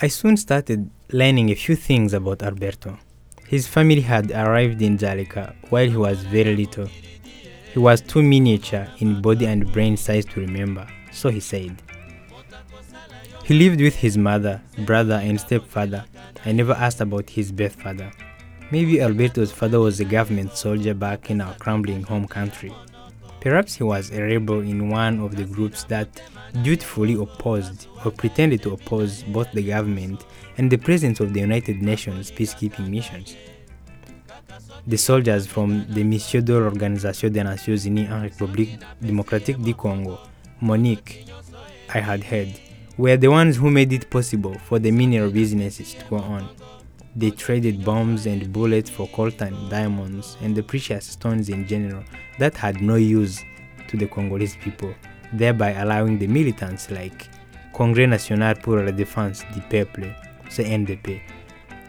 I soon started learning a few things about Alberto. His family had arrived in Dzaleka while he was very little. He was too miniature in body and brain size to remember, so he said. He lived with his mother, brother, and stepfather. I never asked about his birth father. Maybe Alberto's father was a government soldier back in our crumbling home country. Perhaps he was a rebel in one of the groups that dutifully opposed or pretended to oppose both the government and the presence of the United Nations peacekeeping missions. The soldiers from the Mission de l'Organisation des Nations Unies en République démocratique du Congo, MONUC, I had heard, were the ones who made it possible for the mineral businesses to go on. They traded bombs and bullets for coltan, diamonds, and the precious stones in general that had no use to the Congolese people, thereby allowing the militants like Congrès National pour la Défense du Peuple, CNDP,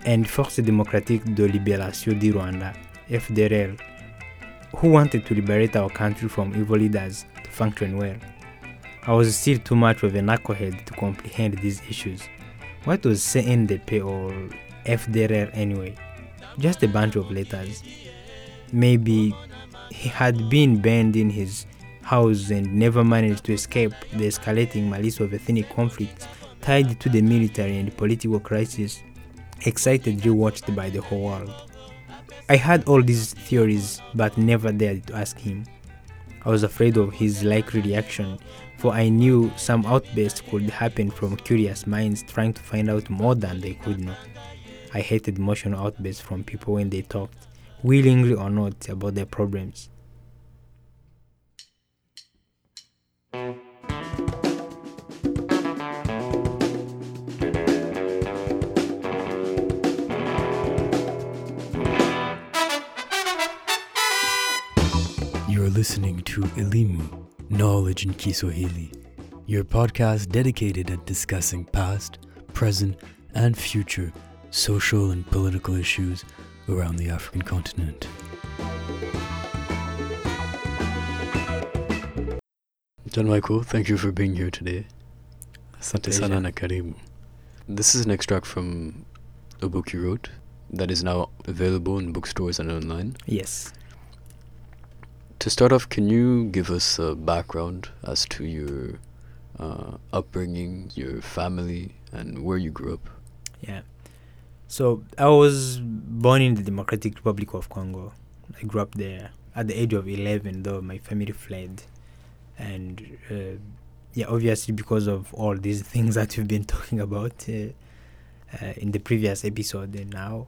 and Force Démocratique de Libération du Rwanda, FDLR, who wanted to liberate our country from evil leaders to function well. I was still too much of a knucklehead to comprehend these issues. What was CNDP or FDLR anyway? Just a bunch of letters. Maybe he had been banned in his house and never managed to escape the escalating malice of ethnic conflicts tied to the military and political crisis, excitedly watched by the whole world. I had all these theories but never dared to ask him. I was afraid of his likely reaction, for I knew some outbursts could happen from curious minds trying to find out more than they could know. I hated emotional outbursts from people when they talked, willingly or not, about their problems. You're listening to Elimu, Knowledge in Kiswahili, your podcast dedicated at discussing past, present, and future social and political issues around the African continent. John Michael, thank you for being here today. Asante sana na karibu. This is an extract from a book you wrote that is now available in bookstores and online. Yes. To start off, can you give us a background as to your uh, upbringing, your family, and where you grew up? Yeah. So I was born in the Democratic Republic of Congo. I grew up there at the age of 11, though my family fled. And uh, yeah, obviously, because of all these things that we've been talking about uh, uh, in the previous episode, and now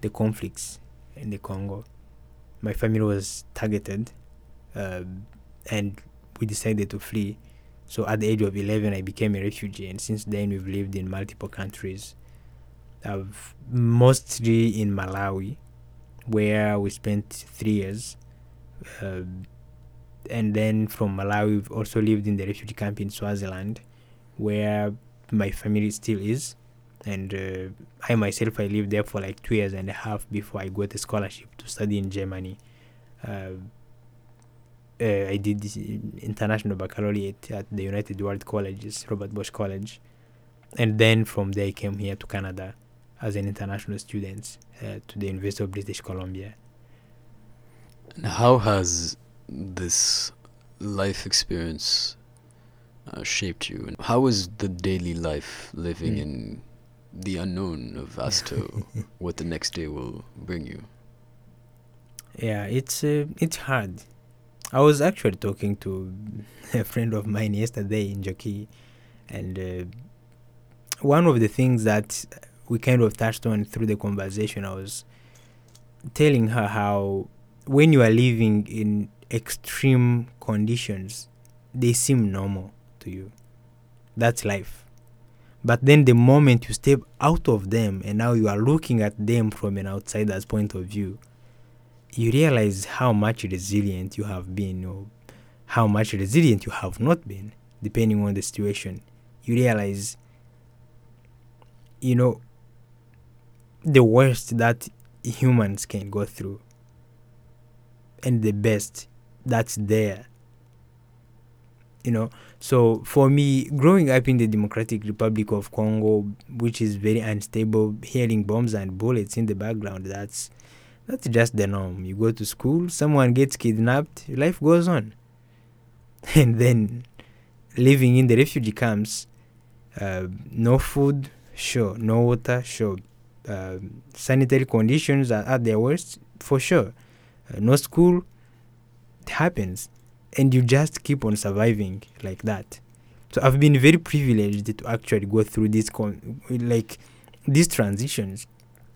the conflicts in the Congo, my family was targeted um, and we decided to flee. So at the age of 11, I became a refugee, and since then, we've lived in multiple countries. I've mostly in Malawi, where we spent three years. Um and then from Malawi, we've also lived in the refugee camp in Swaziland, where my family still is. And uh, I myself, I lived there for like two years and a half before I got a scholarship to study in Germany. Uh, uh, I did this international baccalaureate at the United World Colleges, Robert Bosch College. And then from there, I came here to Canada as an international student uh, to the University of British Columbia. And how has this life experience uh, shaped you? And how is the daily life living Mm. in the unknown of as to what the next day will bring you? Yeah, it's uh, it's hard. I was actually talking to a friend of mine yesterday in Jockey, and uh, one of the things that we kind of touched on through the conversation, I was telling her how when you are living in extreme conditions, they seem normal to you. That's life. But then the moment you step out of them and now you are looking at them from an outsider's point of view, you realize how much resilient you have been or how much resilient you have not been, depending on the situation. You realize, you know, the worst that humans can go through and the best that's there you know so for me growing up in the democratic republic of congo which is very unstable hearing bombs and bullets in the background that's that's just the norm. You go to school someone gets kidnapped life goes on. And then living in the refugee camps uh, no food sure. No water sure. Uh, sanitary conditions are at their worst for sure. Uh, no school it happens. And you just keep on surviving like that. So i've been very privileged to actually go through this con- like these transitions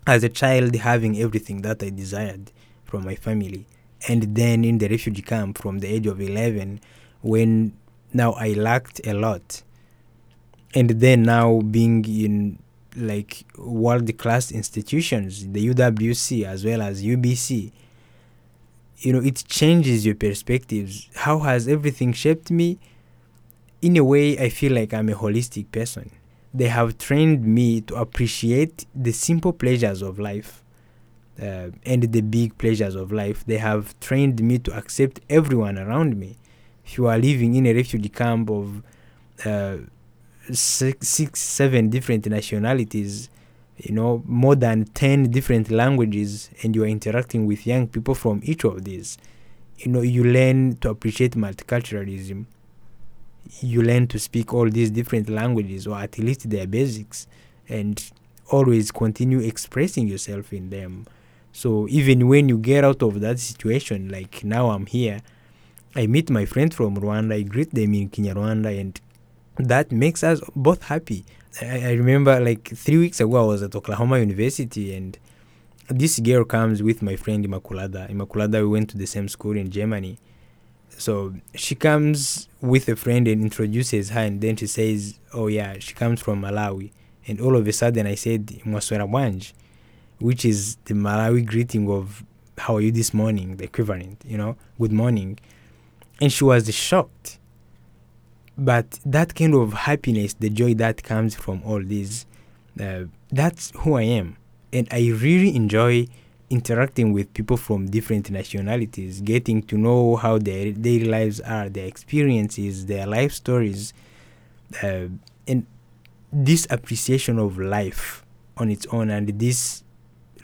as a child having everything that i desired from my family and then in the refugee camp from the age of 11 when now i lacked a lot. And then now being in like world class institutions the uwc as well as ubc you know it changes your perspectives. How has everything shaped me? In a way i feel like i'm a holistic person they have trained me to appreciate the simple pleasures of life uh, and the big pleasures of life. They have trained me to accept everyone around me. If you are living in a refugee camp of uh, six, six seven different nationalities you know more than 10 different languages and you are interacting with young people from each of these you know you learn to appreciate multiculturalism you learn to speak all these different languages or at least their basics and always continue expressing yourself in them so even when you get out of that situation like now i'm here i meet my friends from rwanda i greet them in kinyarwanda and that makes us both happy I, I remember like three weeks ago I was at Oklahoma University and this girl comes with my friend Immaculada. Immaculada, we went to the same school in Germany. So she comes with a friend and introduces her, and then she says, Oh, yeah, she comes from Malawi. And all of a sudden, I said, Mwaswera bwanji, which is the Malawi greeting of how are you this morning, the equivalent, you know, good morning. And she was shocked but that kind of happiness the joy that comes from all this uh, that's who i am and i really enjoy interacting with people from different nationalities getting to know how their daily lives are their experiences their life stories uh, and this appreciation of life on its own and this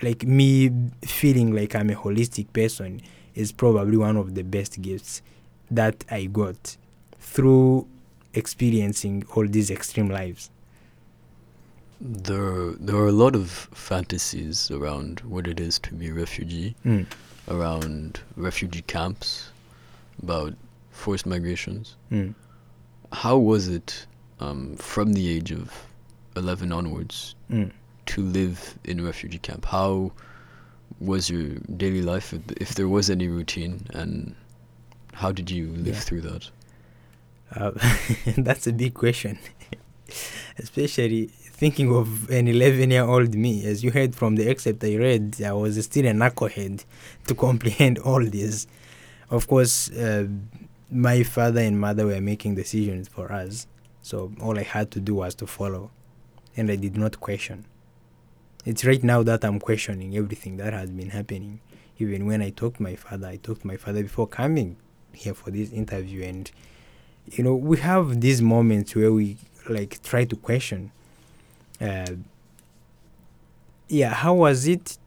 like me feeling like i'm a holistic person is probably one of the best gifts that i got through experiencing all these extreme lives. There, there are a lot of fantasies around what it is to be a refugee, Mm. around refugee camps, about forced migrations. Mm. How was it um, from the age of 11 onwards Mm. to live in a refugee camp? How was your daily life, if, if there was any routine, and how did you live Yeah. through that? Uh, that's a big question, especially thinking of an 11 year old me. As you heard from the excerpt I read, I was still a knucklehead to comprehend all this. Of course, uh, my father and mother were making decisions for us, so all I had to do was to follow, and I did not question. It's right now that I'm questioning everything that has been happening. Even when I talked to my father, I talked to my father before coming here for this interview, and you know we have these moments where we like try to question uh, yeah how was it?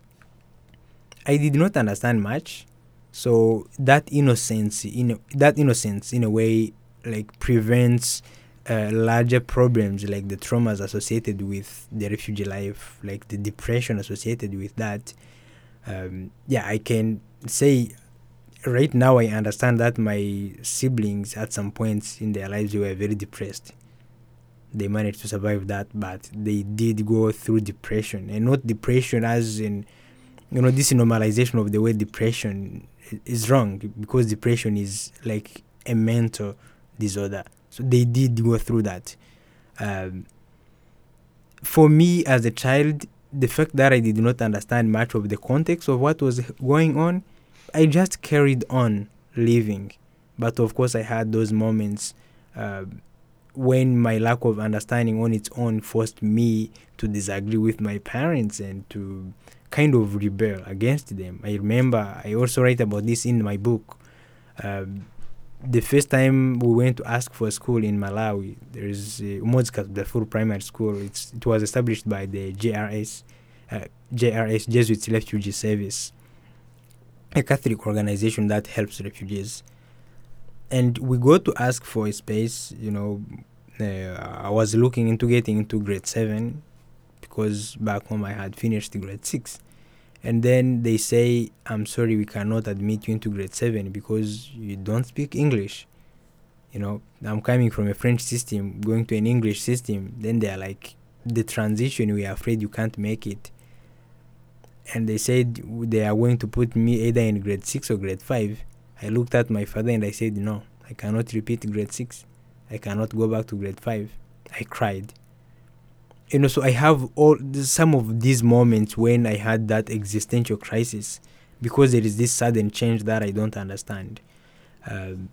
I did not understand much. So that innocence in a, that innocence in a way like prevents uh, larger problems like the traumas associated with the refugee life like the depression associated with that. Um, yeah i can say right now I understand that my siblings at some points in their lives were very depressed. They managed to survive that, but they did go through depression, and not depression as in, you know, this normalization of the word depression is wrong because depression is like a mental disorder. So they did go through that. Um, for me as a child, the fact that I did not understand much of the context of what was going on I just carried on living. But of course, I had those moments uh, when my lack of understanding on its own forced me to disagree with my parents and to kind of rebel against them. I remember I also write about this in my book. Um, the first time we went to ask for a school in Malawi, there is uh, Umodzi Katubza Primary School. It's, it was established by the JRS, uh, JRS Jesuit Refugee Service, a Catholic organization that helps refugees. And we go to ask for a space. You know, uh, I was looking into getting into grade seven because back home I had finished grade six. And then they say i'm sorry we cannot admit you into grade 7 because you don't speak english. You know i'm coming from a french system going to an english system. Then they're like the transition we are afraid you can't make it. And they said they are going to put me either in grade 6 or grade 5 i looked at my father and i said no i cannot repeat grade 6 i cannot go back to grade 5 i cried. You know so i have all some of these moments when i had that existential crisis because there is this sudden change that i don't understand. Um,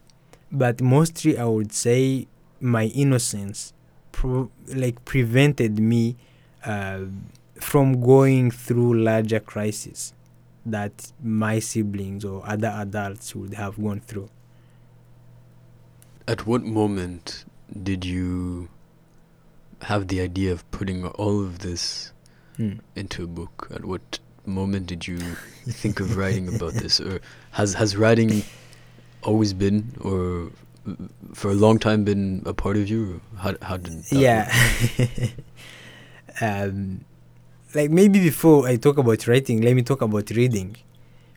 but mostly i would say my innocence pro- like prevented me uh, from going through larger crises that my siblings or other adults would have gone through at what moment did you have the idea of putting all of this Hmm. into a book? At what moment did you think of writing about this, or has has writing always been, or for a long time, been a part of you? How how did yeah um, like maybe before i talk about writing let me talk about reading.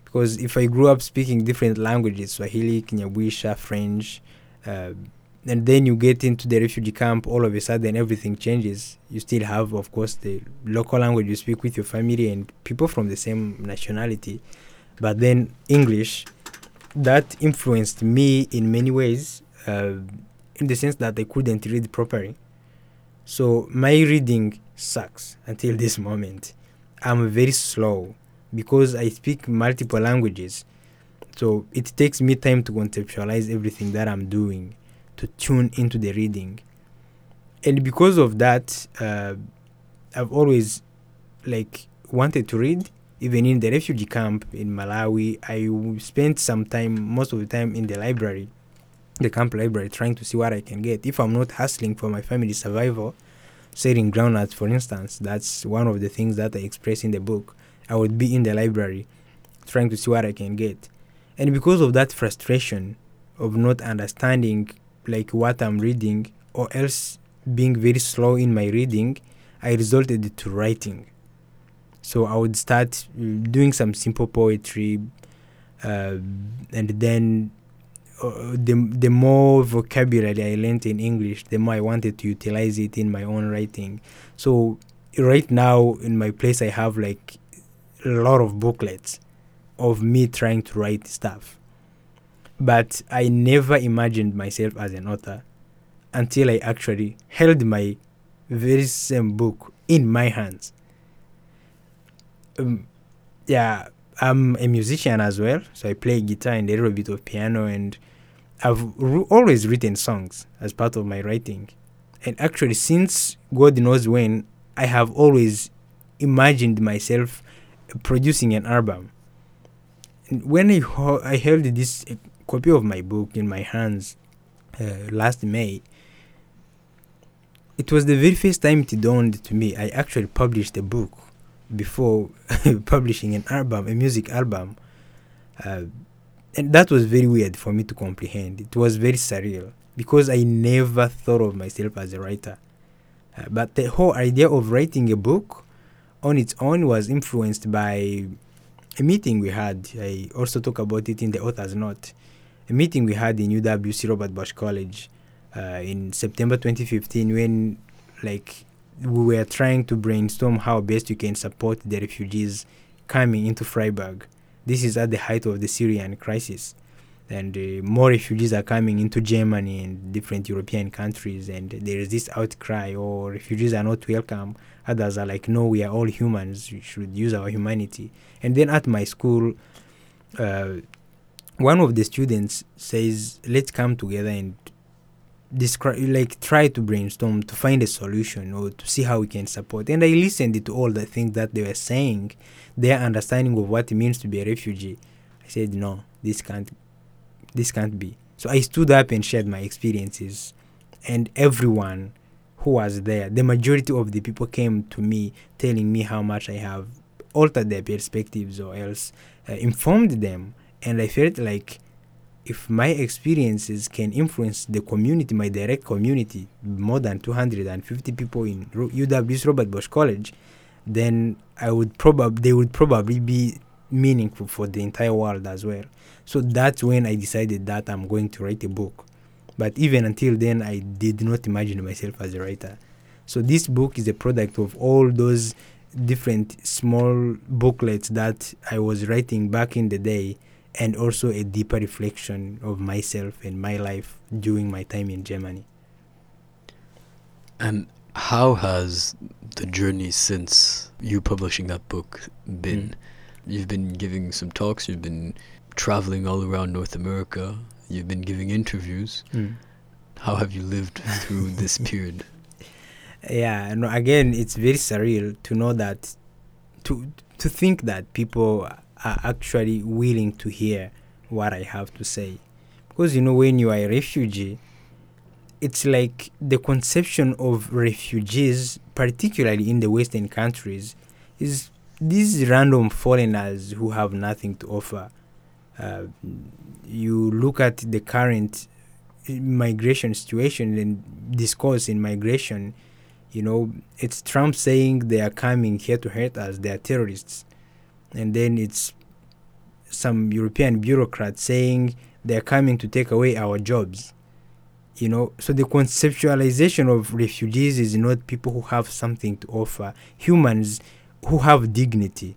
Because if i grew up speaking different languages swahili kinyabwisha french uh, and then you get into the refugee camp all of a sudden everything changes. You still have of course the local language. You speak with your family and people from the same nationality. But then english that influenced me in many ways uh, in the sense that i couldn't read properly. So my reading sucks until this moment. I'm very slow because I speak multiple languages. So it takes me time to conceptualize everything that I'm doing, to tune into the reading. And because of that, uh, I've always like wanted to read. Even in the refugee camp in Malawi, I spent some time, most of the time, in the library, the camp library, trying to see what I can get. If I'm not hustling for my family survival, selling groundnuts, for instance, that's one of the things that I express in the book. I would be in the library trying to see what I can get. And because of that frustration of not understanding like what I'm reading or else being very slow in my reading, I resorted to writing. So I would start uh, doing some simple poetry uh, and then uh, the the more vocabulary I learned in English, the more I wanted to utilize it in my own writing. So right now in my place, I have like a lot of booklets of me trying to write stuff. But I never imagined myself as an author until I actually held my very same book in my hands. Um, yeah, I'm a musician as well, so I play guitar and a little bit of piano, and I've always written songs as part of my writing. And actually, since God knows when, I have always imagined myself producing an album. And when I, ho- I held this uh, copy of my book in my hands uh, last May, it was the very first time it dawned to me I actually published a book before publishing an album, a music album. Uh, and that was very weird for me to comprehend. It was very surreal because I never thought of myself as a writer. Uh, but the whole idea of writing a book on its own was influenced by a meeting we had. I also talk about it in the author's note. A meeting we had in UWC Robert Bosch College uh, in September 2015 when like we were trying to brainstorm how best we can support the refugees coming into Freiburg. This is at the height of the Syrian crisis. And uh, more refugees are coming into Germany and different European countries, and there is this outcry, oh, refugees are not welcome. Others are like, no, we are all humans. We should use our humanity. And then at my school, uh, one of the students says, let's come together and describe like try to brainstorm to find a solution or to see how we can support. And i listened to all the things that they were saying their understanding of what it means to be a refugee. I said no this can't this can't be. So I stood up and shared my experiences, and everyone who was there, the majority of the people came to me telling me how much I have altered their perspectives or else uh, informed them, and I felt like if my experiences can influence the community, my direct community, more than 250 people in UWC Robert Bosch College, then I would probably they would probably be meaningful for the entire world as well. So that's when I decided that I'm going to write a book. But even until then, I did not imagine myself as a writer. So this book is a product of all those different small booklets that I was writing back in the day and also a deeper reflection of myself and my life during my time in Germany. And how has the journey since you publishing that book been? Mm. You've been giving some talks, you've been traveling all around North America, you've been giving interviews. Mm. How have you lived through this period? Yeah, no, again, it's very surreal to know that, to to think that people are actually willing to hear what I have to say. Because you know, when you are a refugee, it's like the conception of refugees, particularly in the Western countries, is these random foreigners who have nothing to offer. Uh, you look at the current migration situation and discourse in migration, you know, it's Trump saying they are coming here to hurt us, they are terrorists and then it's some European bureaucrats saying they're coming to take away our jobs. You know, so the conceptualization of refugees is not people who have something to offer, humans who have dignity.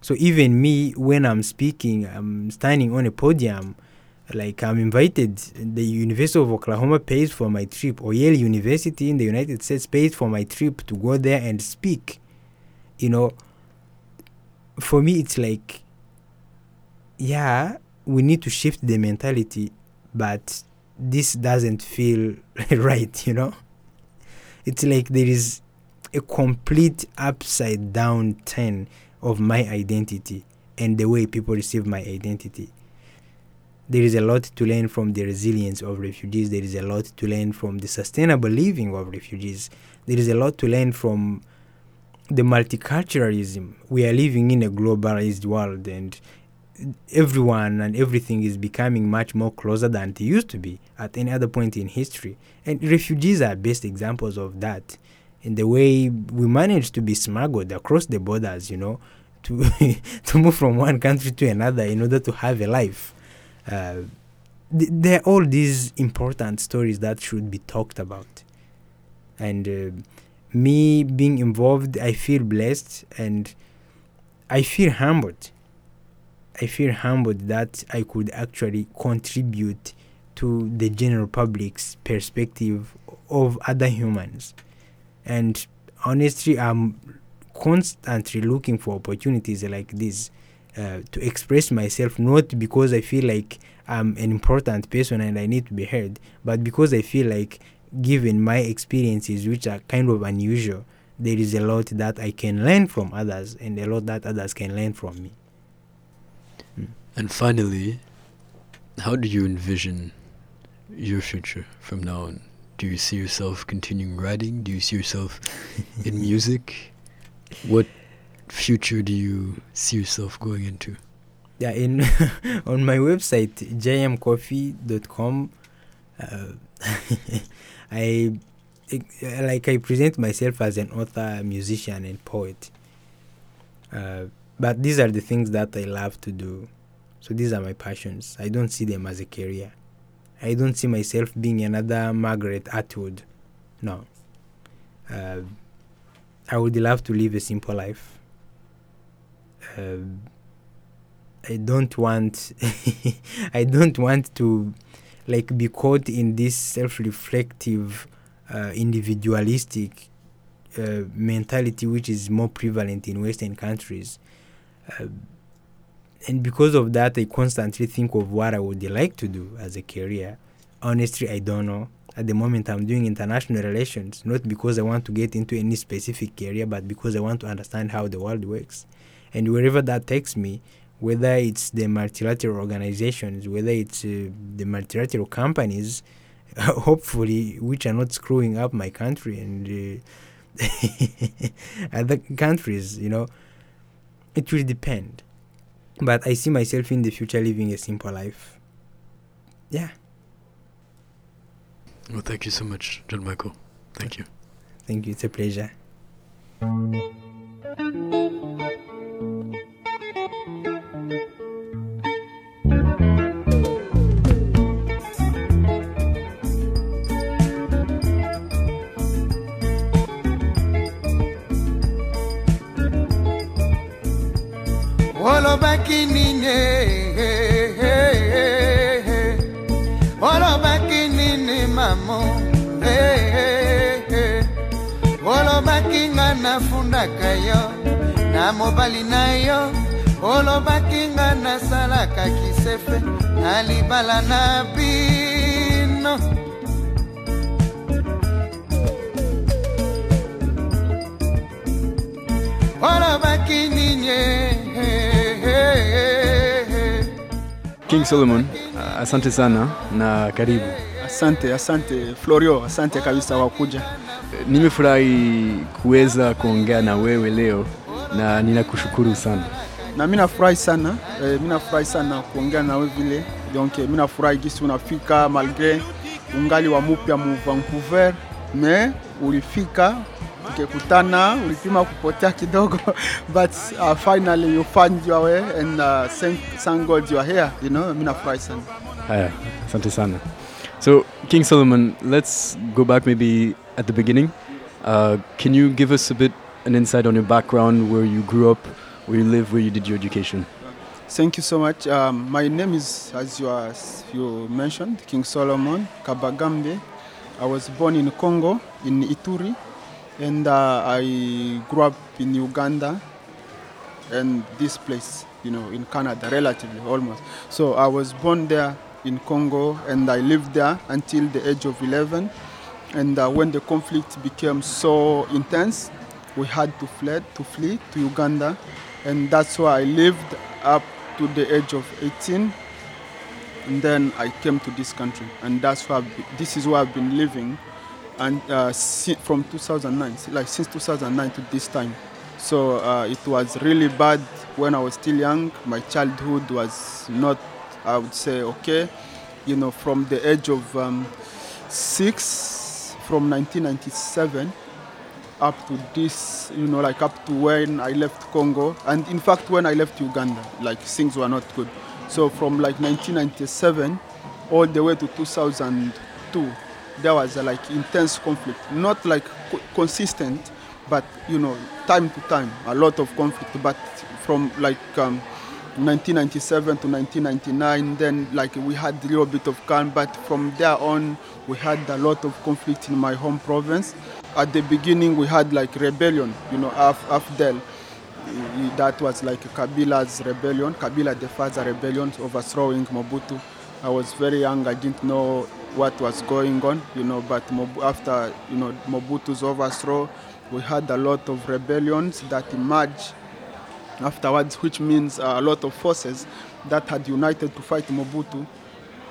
So even me, when I'm speaking, I'm standing on a podium, like I'm invited. The University of Oklahoma pays for my trip, or Yale University in the United States pays for my trip to go there and speak. You know, for me it's like yeah we need to shift the mentality but this doesn't feel right you know? It's like there is a complete upside down turn of my identity and the way people receive my identity. There is a lot to learn from the resilience of refugees. There is a lot to learn from the sustainable living of refugees. There is a lot to learn from the multiculturalism we are living in a globalized world and everyone and everything is becoming much more closer than it used to be at any other point in history. And refugees are best examples of that. In the way we managed to be smuggled across the borders you know to to move from one country to another in order to have a life. Uh, th- there are all these important stories that should be talked about. And uh, me being involved, I feel blessed and I feel humbled. I feel humbled that I could actually contribute to the general public's perspective of other humans. And honestly, I'm constantly looking for opportunities like this uh, to express myself, not because I feel like I'm an important person and I need to be heard, but because I feel like given my experiences, which are kind of unusual, there is a lot that I can learn from others and a lot that others can learn from me. Mm. And finally, how do you envision your future from now on? Do you see yourself continuing writing? Do you see yourself in music? What future do you see yourself going into? Yeah, in on my website jmcoffee.com uh, I like I present myself as an author, musician, and poet. Uh, but these are the things that I love to do. So these are my passions. I don't see them as a career. I don't see myself being another Margaret Atwood. No. Uh, I would love to live a simple life. Uh, I don't want. I don't want to like be caught in this self-reflective uh, individualistic uh, mentality which is more prevalent in western countries. Uh, and because of that i constantly think of what i would like to do as a career. Honestly i don't know. At the moment i'm doing international relations not because i want to get into any specific area but because i want to understand how the world works. And wherever that takes me whether it's the multilateral organizations, whether it's uh, the multilateral companies, hopefully, which are not screwing up my country and uh, other countries, you know, it will depend. But I see myself in the future living a simple life. Yeah. Well, thank you so much, John Michael. Thank you. Thank you. It's a pleasure. Olobaki nini olobaki nini mamo olobaki nga nafundaka yo na mobali na yo olobaki nga nasalaka kisefe na libala na bino olobaki nini King Solomon, asante sana na karibu. Asante, asante Florio, asante kabisa kwa kuja. Nimefurahi kuweza kuongea na wewe leo na ninakushukuru sana. Na mi nafurahi sana eh, mi nafurahi sana kuongea na wewe vile. Donc mimi nafurahi gisi unafika malgré ungali wa mupya mu Vancouver, me ulifika ukikutana, ulipima kupotea kidogo but uh, finally you find your way and uh, thank, thank God you are here, you know. mi nafurahi sana. Haya, asante sana. So, King Solomon, let's go back maybe at the beginning. Uh, can you give us a bit an insight on your background, where you grew up, where you live, where you did your education? Thank you so much. Um, my name is, as you, as you mentioned, King Solomon Kabagambe. I was born in Congo, in Ituri, and uh, I grew up in Uganda and this place, you know, in Canada, relatively almost. So I was born there in Congo, and I lived there until the age of 11. And uh, when the conflict became so intense, we had to flee to flee to Uganda, and that's why I lived up to the age of 18. And then I came to this country, and that's why I've this is where I've been living, and uh, from 2009, like since 2009 to this time. So uh, it was really bad when I was still young. My childhood was not, I would say, okay. You know, from the age of um, six, from 1997 up to this, you know, like up to when I left Congo, and in fact when I left Uganda, like things were not good. So from like 1997 all the way to 2002, there was a like intense conflict, not like co- consistent, but you know, time to time, a lot of conflict. But from like um, 1997 to 1999, then like we had a little bit of calm, but from there on, we had a lot of conflict in my home province. At the beginning, we had like rebellion, you know, Af- AFDL. That was like Kabila's rebellion, Kabila the father rebellion, overthrowing Mobutu. I was very young, I didn't know what was going on, you know, but after, you know, Mobutu's overthrow, we had a lot of rebellions that emerged afterwards, which means uh, a lot of forces that had united to fight Mobutu,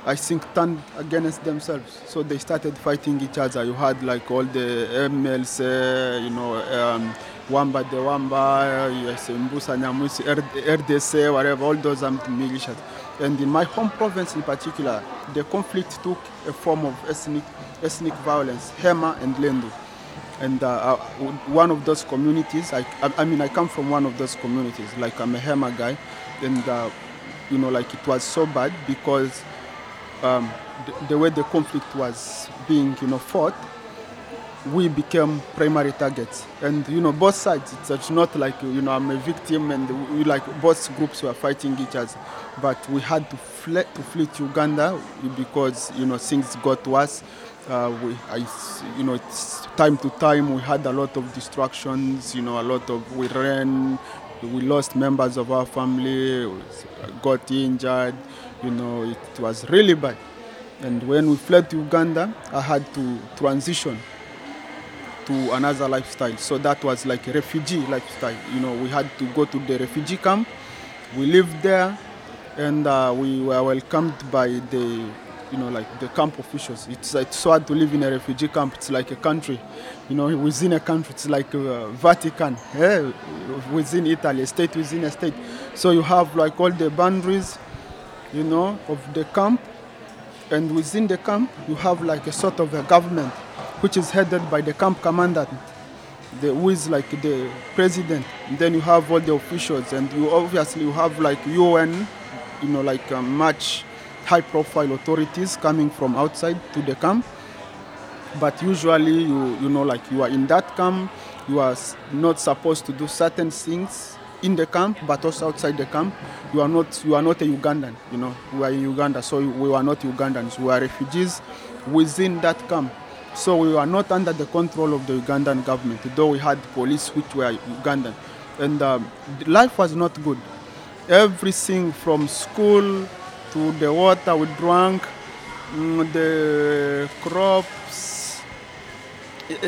I think turned against themselves. So they started fighting each other. You had like all the MLC, you know, um, Wamba dia Wamba, yes, Mbusa Nyamwisi, R- RDC, whatever, all those armed militias. And in my home province in particular, the conflict took a form of ethnic, ethnic violence, Hema and Lendu and uh, uh, one of those communities I, I, mean i come from one of those communities like i'm a hema guy and uh, you know like it was so bad because um, the, the way the conflict was being you know fought we became primary targets. And you know both sides it's, it's not like you know i'm a victim and we like both groups were fighting each other. But we had to flee to flee to uganda because you know things got worse uh, we, I, you know, it's time to time we had a lot of distractions. You know, a lot of we ran, we lost members of our family, got injured. You know, it was really bad. And when we fled to Uganda, I had to transition to another lifestyle. So that was like a refugee lifestyle. You know, we had to go to the refugee camp We lived there, and uh, we were welcomed by the, you know, like the camp officials. It's it's so hard to live in a refugee camp. It's like a country, you know, within a country. It's like uh, Vatican, eh? within Italy, a state within a state. So you have like all the boundaries, you know, of the camp, and within the camp you have like a sort of a government, which is headed by the camp commandant the who is like the president and then you have all the officials and you obviously you have like UN you know like uh, much high profile authorities coming from outside to the camp. But usually you you know like you are in that camp you are not supposed to do certain things in the camp but also outside the camp. You are not you are not a ugandan you know. We are in uganda so we are not ugandans. We are refugees within that camp. So we were not under the control of the ugandan government though we had police which were ugandan. And um, life was not good. Everything from school to the water we drank mm, the crops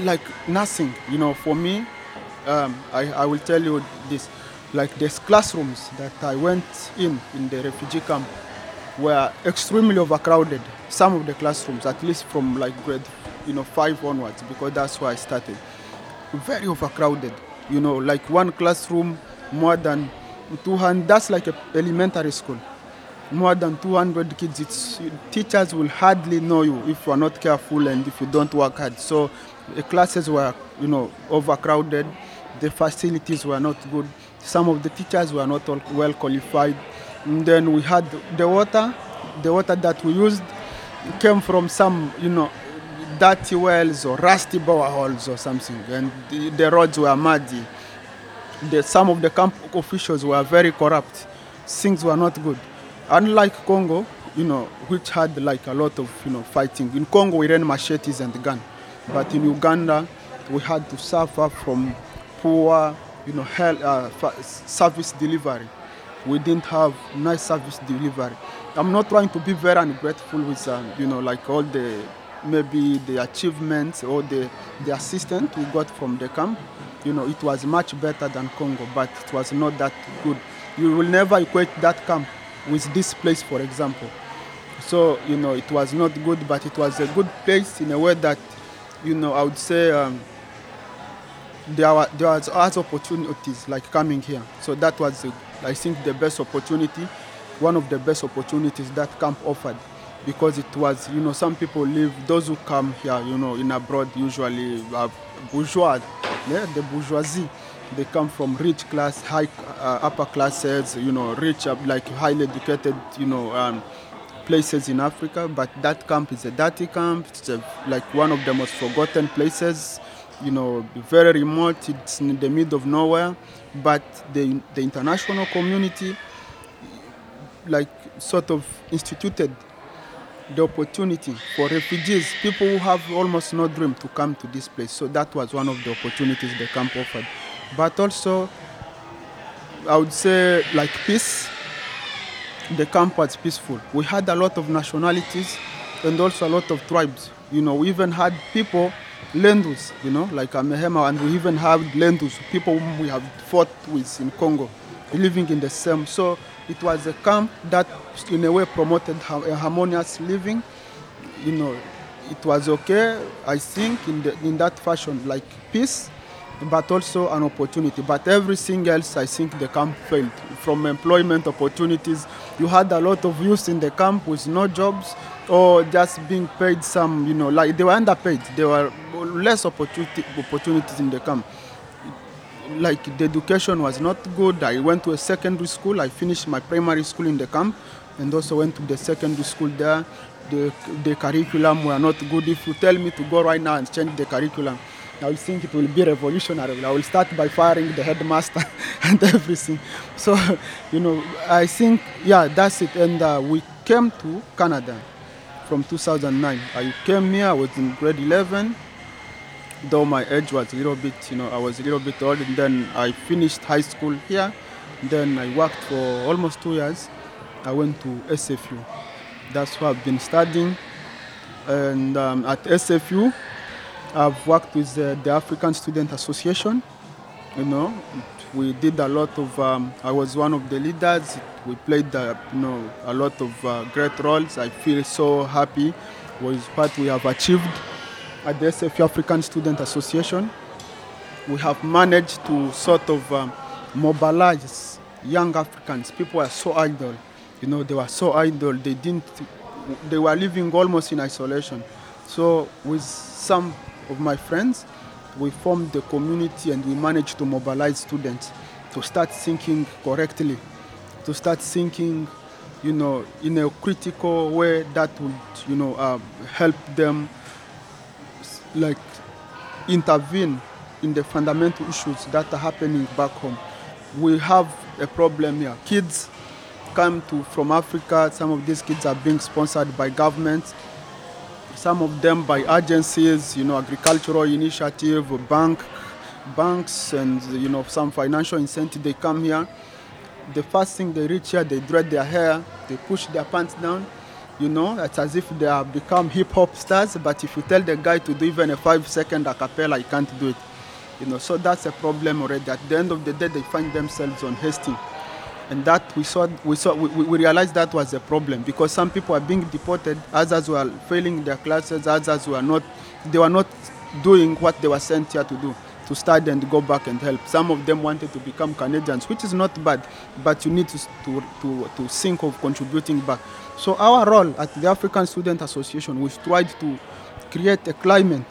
like nothing you know. For me um, I, I will tell you this like these classrooms that i went in in the refugee camp were extremely overcrowded some of the classrooms at least from like grade you know five onwards because that's where i started. Very overcrowded you know like one classroom more than 200 that's like a elementary school more than 200 kids it's teachers will hardly know you if you are not careful and if you don't work hard so the classes were you know overcrowded the facilities were not good some of the teachers were not well qualified and then we had the water the water that we used came from some you know dirty wells or rusty boreholes or something and the, the roads were muddy the, some of the camp officials were very corrupt. Things were not good. Unlike Congo, you know, which had like a lot of you know fighting. In Congo, we ran machetes and gun, but in Uganda, we had to suffer from poor, you know, hell, uh, service delivery. We didn't have nice service delivery. I'm not trying to be very ungrateful with, um, you know, like all the maybe the achievements or the the assistance we got from the camp you know it was much better than congo but it was not that good you will never equate that camp with this place for example. So you know it was not good but it was a good place in a way that you know i would say um, there, were, there was other opportunities like coming here. So that was i think the best opportunity one of the best opportunities that camp offered. Because it was you know some people live those who come here you know in abroad usually are bourgeois yeah, the bourgeoisie they come from rich class high uh, upper classes you know rich uh, like highly educated you know um, places in africa but that camp is a dirty camp it's a, like one of the most forgotten places you know very remote it's in the middle of nowhere but the, the international community like sort of instituted the opportunity for refugees, people who have almost no dream to come to this place. So that was one of the opportunities the camp offered. But also, I would say, like peace, the camp was peaceful. We had a lot of nationalities and also a lot of tribes. You know, we even had people, Lendus, you know, like Amehema, and we even have Lendus, people whom we have fought with in Congo, living in the same. So it was a camp that, in a way, promoted a harmonious living. You know, it was okay, I think, in, the, in that fashion, like peace, but also an opportunity. But everything else, I think the camp failed. From employment opportunities, you had a lot of youth in the camp with no jobs or just being paid some, you know, like they were underpaid. There were less opportunity, opportunities in the camp like the education was not good. I went to a secondary school. I finished my primary school in the camp and also went to the secondary school there. The, the curriculum were not good. If you tell me to go right now and change the curriculum, I will think it will be revolutionary. I will start by firing the headmaster and everything. So, you know, I think, yeah, that's it. And uh, we came to Canada from 2009. I came here, I was in grade 11 though my age was a little bit, you know, I was a little bit old. And then I finished high school here. Then I worked for almost two years. I went to SFU. That's where I've been studying. And um, at SFU, I've worked with the, the African Student Association. You know, we did a lot of. Um, I was one of the leaders. We played, uh, you know, a lot of uh, great roles. I feel so happy with what we have achieved at the SFU African Student Association. We have managed to sort of um, mobilize young Africans. People are so idle. You know, they were so idle. They didn't. They were living almost in isolation. So with some of my friends, we formed the community and we managed to mobilize students to start thinking correctly, to start thinking, you know, in a critical way that would, you know, uh, help them, like, intervene in the fundamental issues that are happening back home. We have a problem here. Kids come to from Africa. Some of these kids are being sponsored by governments some of them by agencies, you know, agricultural initiative, bank, banks, and you know, some financial incentive. They come here. The first thing they reach here, they dread their hair, they push their pants down. You know, it's as if they have become hip hop stars. But if you tell the guy to do even a five second a cappella, he can't do it. You know, so that's a problem already. At the end of the day, they find themselves on Hastings and that we saw we saw we, we realized that was a problem because some people are being deported. Others were failing their classes. Others were not they were not doing what they were sent here to do to study and go back and help. Some of them wanted to become canadians which is not bad but you need to to to, to think of contributing back. So our role at the african student association was tried to create a climate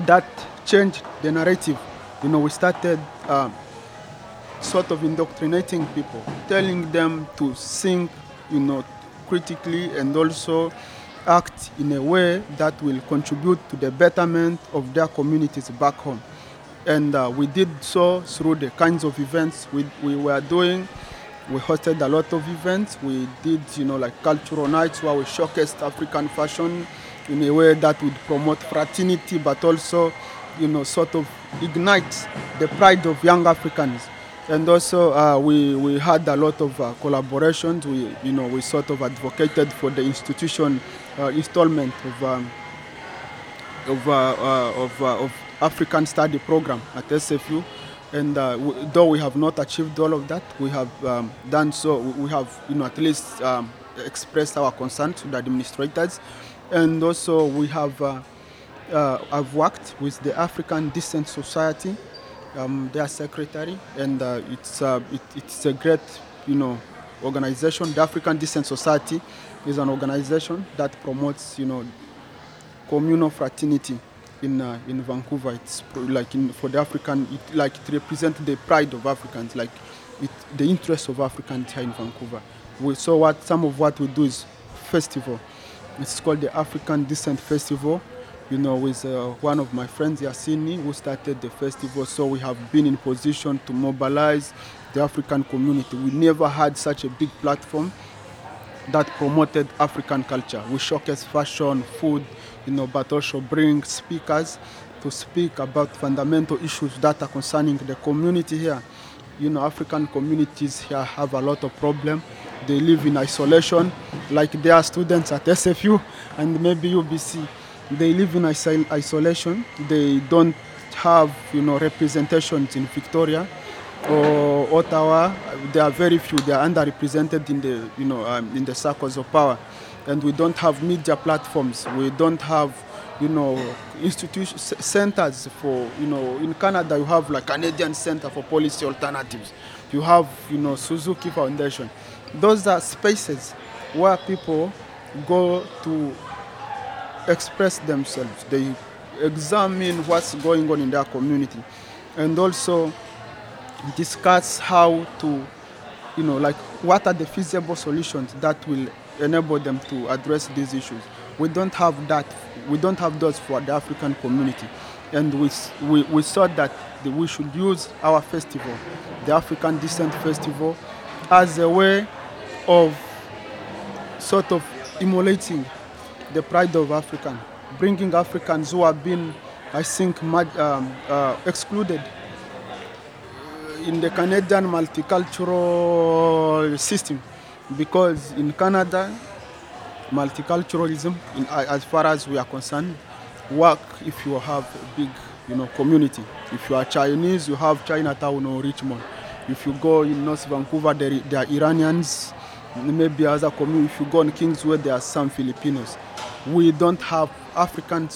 that changed the narrative. You know we started um, sort of indoctrinating people, telling them to think, you know, critically and also act in a way that will contribute to the betterment of their communities back home. And uh, we did so through the kinds of events we, we were doing. We hosted a lot of events. We did, you know, like cultural nights where we showcased African fashion in a way that would promote fraternity, but also, you know, sort of ignite the pride of young Africans and also uh, we, we had a lot of uh, collaborations. We, you know, we sort of advocated for the institution uh, installment of, um, of, uh, uh, of, uh, of African study program at SFU. And though we have not achieved all of that, we have um, done so. We have, you know, at least um, expressed our concern to the administrators. And also we have, I've worked with the African Descent Society their secretary, and uh, it's uh, it, it's a great you know organization. The African Descent Society is an organization that promotes you know communal fraternity in uh, in Vancouver. It's like in, for the African, it, like it represents the pride of Africans, like it, the interest of Africans here in Vancouver. We, so what some of what we do is festival. It's called the African Descent Festival you know, with uh, one of my friends, Yassini, who started the festival. So we have been in position to mobilize the African community. We never had such a big platform that promoted African culture. We showcase fashion, food, you know, but also bring speakers to speak about fundamental issues that are concerning the community here. You know, African communities here have a lot of problem. They live in isolation, like they are students at SFU and maybe UBC they live in iso- isolation. They don't have, you know, representations in Victoria or Ottawa. There are very few. They are underrepresented in the, you know, um, in the circles of power, and we don't have media platforms. We don't have, you know, institution centers for, you know, in Canada you have like Canadian Center for Policy Alternatives. You have, you know, Suzuki Foundation. Those are spaces where people go to express themselves. They examine what's going on in their community and also discuss how to, you know, like what are the feasible solutions that will enable them to address these issues. We don't have that. We don't have those for the African community. And we, we, we thought that we should use our festival, the African Descent Festival, as a way of sort of emulating the pride of African, bringing Africans who have been, I think, um, uh, excluded in the Canadian multicultural system, because in Canada, multiculturalism, in, as far as we are concerned, work if you have a big you know, community. If you are Chinese, you have Chinatown or Richmond. If you go in North Vancouver, there, there are Iranians, maybe other community. If you go in Kingsway, there are some Filipinos. We don't have African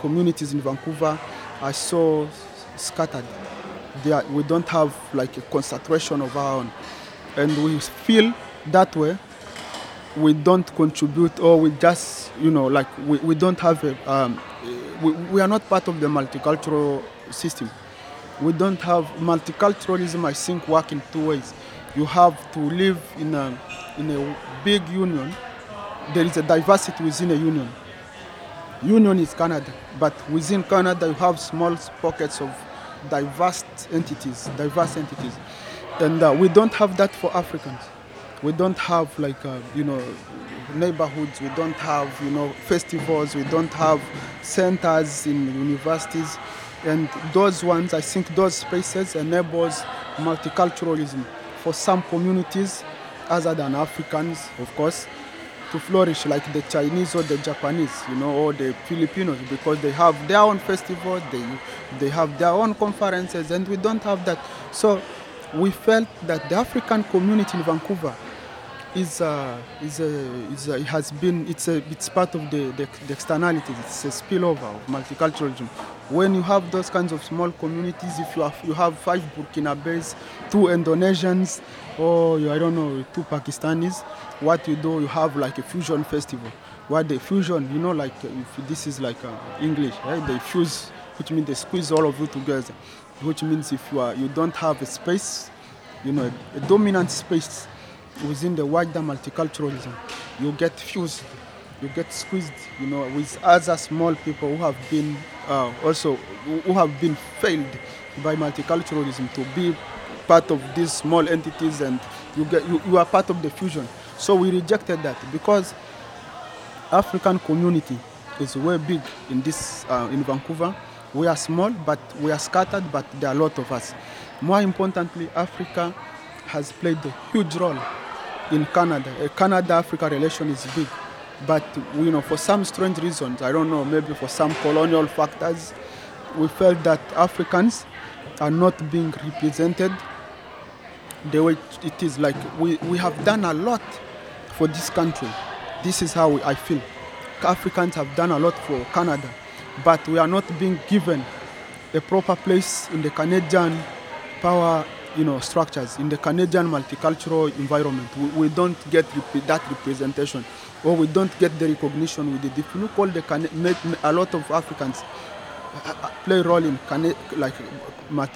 communities in Vancouver are so scattered. Are, we don't have like a concentration of our own. And we feel that way we don't contribute or we just you know like we, we don't have a um, we, we are not part of the multicultural system we don't have multiculturalism i think work in two ways you have to live in a in a big union there is a diversity within a union. Union is canada but within canada you have small pockets of diverse entities diverse entities. And uh, we don't have that for africans. We don't have like uh, you know neighborhoods. We don't have you know festivals. We don't have centers in universities. And those ones i think those spaces enables multiculturalism for some communities other than africans of course to flourish like the chinese or the japanese you know or the filipinos because they have their own festivals they they have their own conferences and we don't have that. So we felt that the african community in vancouver is uh, is a, is a, it has been it's a it's part of the, the, the externalities it's a spillover of multiculturalism when you have those kinds of small communities if you have you have five burkinabes two indonesians or you, i don't know two pakistanis what you do you have like a fusion festival. What the fusion you know like uh, if this is like uh, english right? They fuse which means they squeeze all of you together which means if you are you don't have a space you know a, a dominant space within the wider multiculturalism, you get fused, you get squeezed, you know, with other small people who have been uh, also who have been failed by multiculturalism to be part of these small entities, and you get you, you are part of the fusion. So we rejected that because African community is way big in this uh, in Vancouver. We are small, but we are scattered, but there are a lot of us. More importantly, Africa has played a huge role in Canada. Canada-Africa relation is big, but you know, for some strange reasons, I don't know, maybe for some colonial factors, we felt that Africans are not being represented the way it is. Like we, we have done a lot for this country. This is how I feel. Africans have done a lot for Canada, but we are not being given a proper place in the Canadian power you know, structures, in the Canadian multicultural environment. We, we don't get rep- that representation, or we don't get the recognition with it. If you look all the Can- make, a lot of Africans uh, uh, play role in Cana- like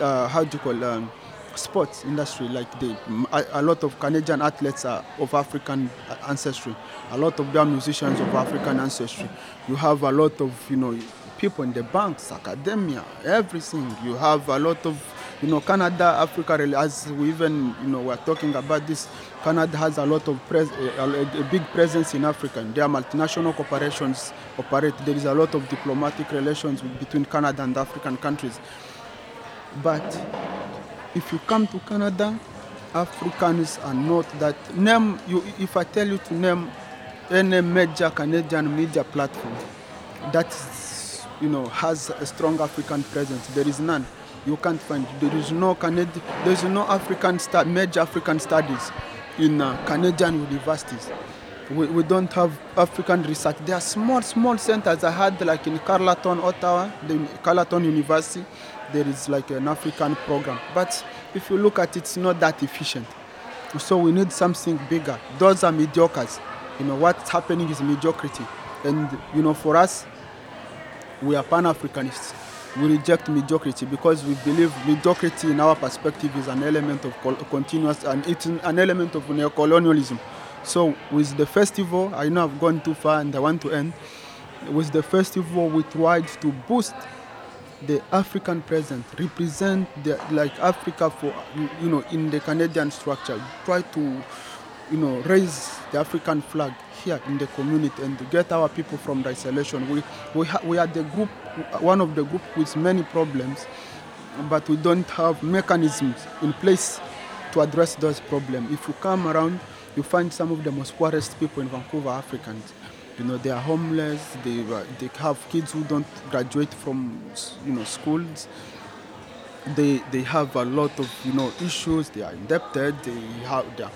uh, how do you call um, sports industry like the a, a lot of Canadian athletes are of African ancestry. A lot of their musicians of African ancestry. You have a lot of you know people in the banks academia everything. You have a lot of you know Canada Africa as we even you know we're talking about this Canada has a lot of pres- eh, a, a, a big presence in Africa. There are multinational corporations operate. There is a lot of diplomatic relations between Canada and African countries. But if you come to Canada, Africans are not that. Name you if I tell you to name any major Canadian media platform that you know has a strong African presence, there is none. You can't find. There is no Canadian. There is no African stu- major African studies in uh, Canadian universities. We, we don't have African research. There are small, small centers. I had like in Carleton, Ottawa, the Carleton University, there is like an African program. But if you look at it, it's not that efficient. So we need something bigger. Those are mediocres. You know, what's happening is mediocrity. And, you know, for us, we are Pan-Africanists. We reject mediocrity because we believe mediocrity in our perspective is an element of continuous and it's an an element of neocolonialism. So with the festival, I know I've gone too far and I want to end. With the festival, we tried to boost the African presence, represent the, like Africa for you know in the Canadian structure. Try to you know raise the African flag here in the community and get our people from the isolation. We we ha- we are the group, one of the group with many problems, but we don't have mechanisms in place to address those problems. If you come around, you find some of the most poorest people in Vancouver Africans. You know, they are homeless. They they have kids who don't graduate from you know schools. They they have a lot of you know issues. They are indebted. They have they are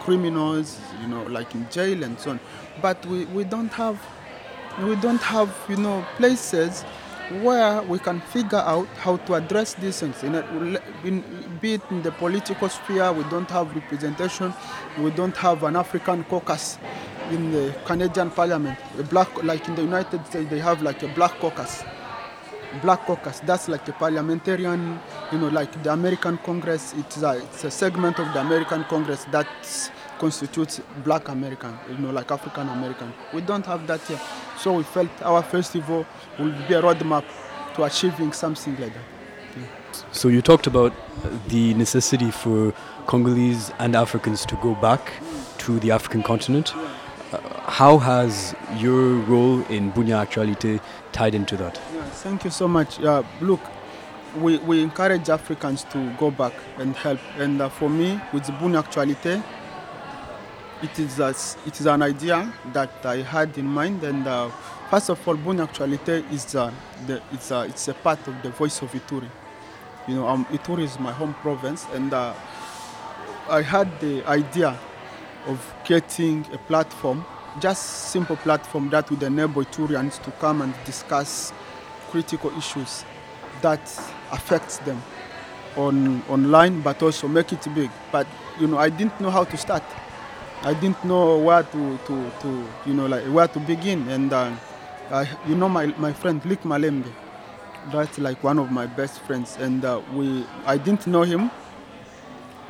criminals. You know, like in jail and so on. But we, we don't have we don't have you know places where we can figure out how to address these things. In, a, in, be it in the political sphere, we don't have representation. We don't have an African caucus in the Canadian Parliament. A black, like in the United States, they have like a black caucus. Black caucus. That's like a parliamentarian, you know, like the American Congress. It's a, it's a segment of the American Congress that constitutes Black American, you know, like African American. We don't have that here. So we felt our festival will be a roadmap to achieving something like that. So you talked about the necessity for Congolese and Africans to go back to the African continent. Uh, how has your role in Bunia Actualité tied into that? Yeah, thank you so much. Uh, look, we, we encourage Africans to go back and help. And uh, for me, with Bunia Actualité, it is, a, it is an idea that I had in mind. And uh, first of all, Bunia Actualité is, uh, the, it's, a, it's a part of the voice of Ituri. You know, um, Ituri is my home province, and uh, I had the idea of creating a platform, just simple platform that would enable Iturians to come and discuss critical issues that affects them on online, but also make it big. But you know, I didn't know how to start. I didn't know where to, to, to you know, like where to begin. And uh, I, you know, my, my friend Lick Malembe, that's like one of my best friends. And uh, we, I didn't know him.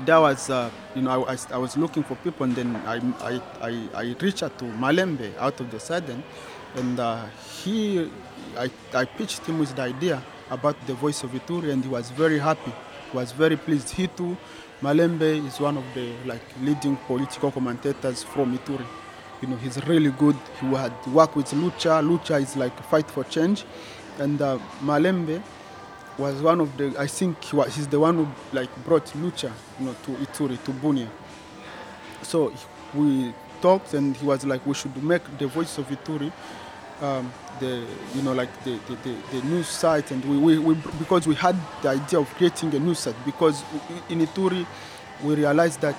There was, uh, you know, I, I, I was looking for people, and then I, I, I, I reached out to Malembe out of the sudden, and uh, he, I, I pitched him with the idea about the voice of Ituri, and he was very happy. He was very pleased. He too, Malembe is one of the like leading political commentators from Ituri. You know, he's really good. He had worked with Lucha. Lucha is like a fight for change, and uh, Malembe was one of the. I think he was, he's the one who like brought Lucha, you know, to Ituri, to Bunia. So we talked, and he was like, we should make the voice of Ituri um, the you know like the, the, the, the news site and we, we, we because we had the idea of creating a news site because in Ituri we realized that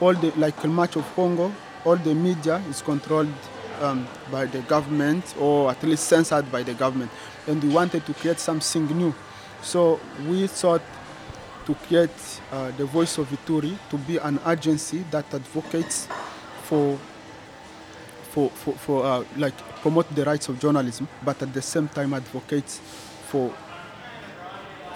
all the like much of Congo all the media is controlled um, by the government or at least censored by the government and we wanted to create something new so we thought to create uh, the voice of Ituri to be an agency that advocates for for, for, for uh, like promote the rights of journalism, but at the same time advocates for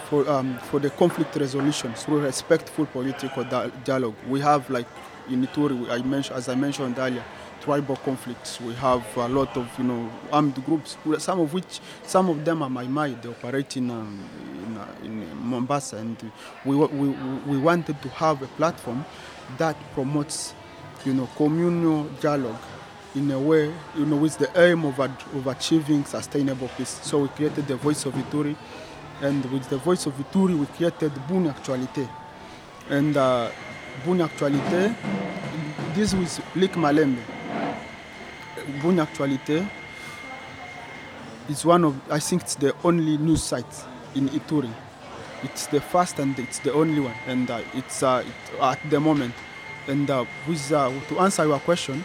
for um, for the conflict resolution through respectful political dia- dialogue. We have like in Ituri, I mentioned as I mentioned earlier, tribal conflicts. We have a lot of you know armed groups, some of which some of them are my mind. They operate in um, in, uh, in Mambasa, and we, we we wanted to have a platform that promotes you know communal dialogue in a way, you know, with the aim of, ad- of achieving sustainable peace. So we created the Voice of Ituri, and with the Voice of Ituri, we created Bunia Actualité. And uh, Bunia Actualité, this was Lik Malembe. Bunia Actualité is one of, I think it's the only news site in Ituri. It's the first and it's the only one, and uh, it's uh, it, at the moment. And uh, with, uh, to answer your question,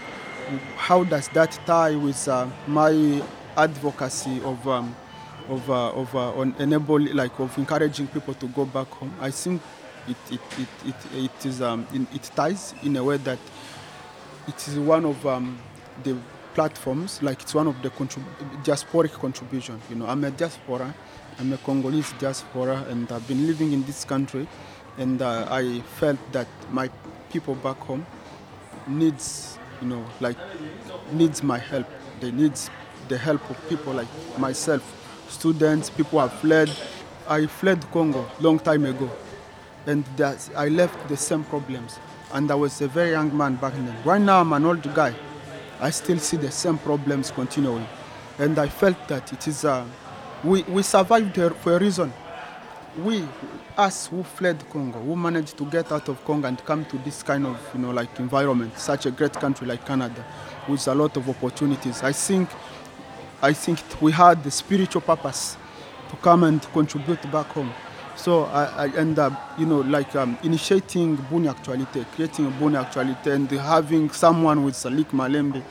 how does that tie with uh, my advocacy of um, of uh, of on enable like of encouraging people to go back home? I think it it it it, it is um, it ties in a way that it is one of um, the platforms like it's one of the contrib- diasporic contribution. You know, I'm a diaspora, I'm a Congolese diaspora, and I've been living in this country, and uh, I felt that my people back home needs you know, like needs my help. They needs the help of people like myself, students, people have fled. I fled Congo long time ago, and I left the same problems. And I was a very young man back then. Right now I'm an old guy. I still see the same problems continuing, and I felt that it is uh, we we survived for a reason. We, us who fled Congo, who managed to get out of Congo and come to this kind of, you know, like environment, such a great country like Canada, with a lot of opportunities. I think, I think we had the spiritual purpose to come and contribute back home. So I, I end up, you know, like um, initiating Bunia Actualité, creating a Bunia Actualité, and having someone with Salik Malembe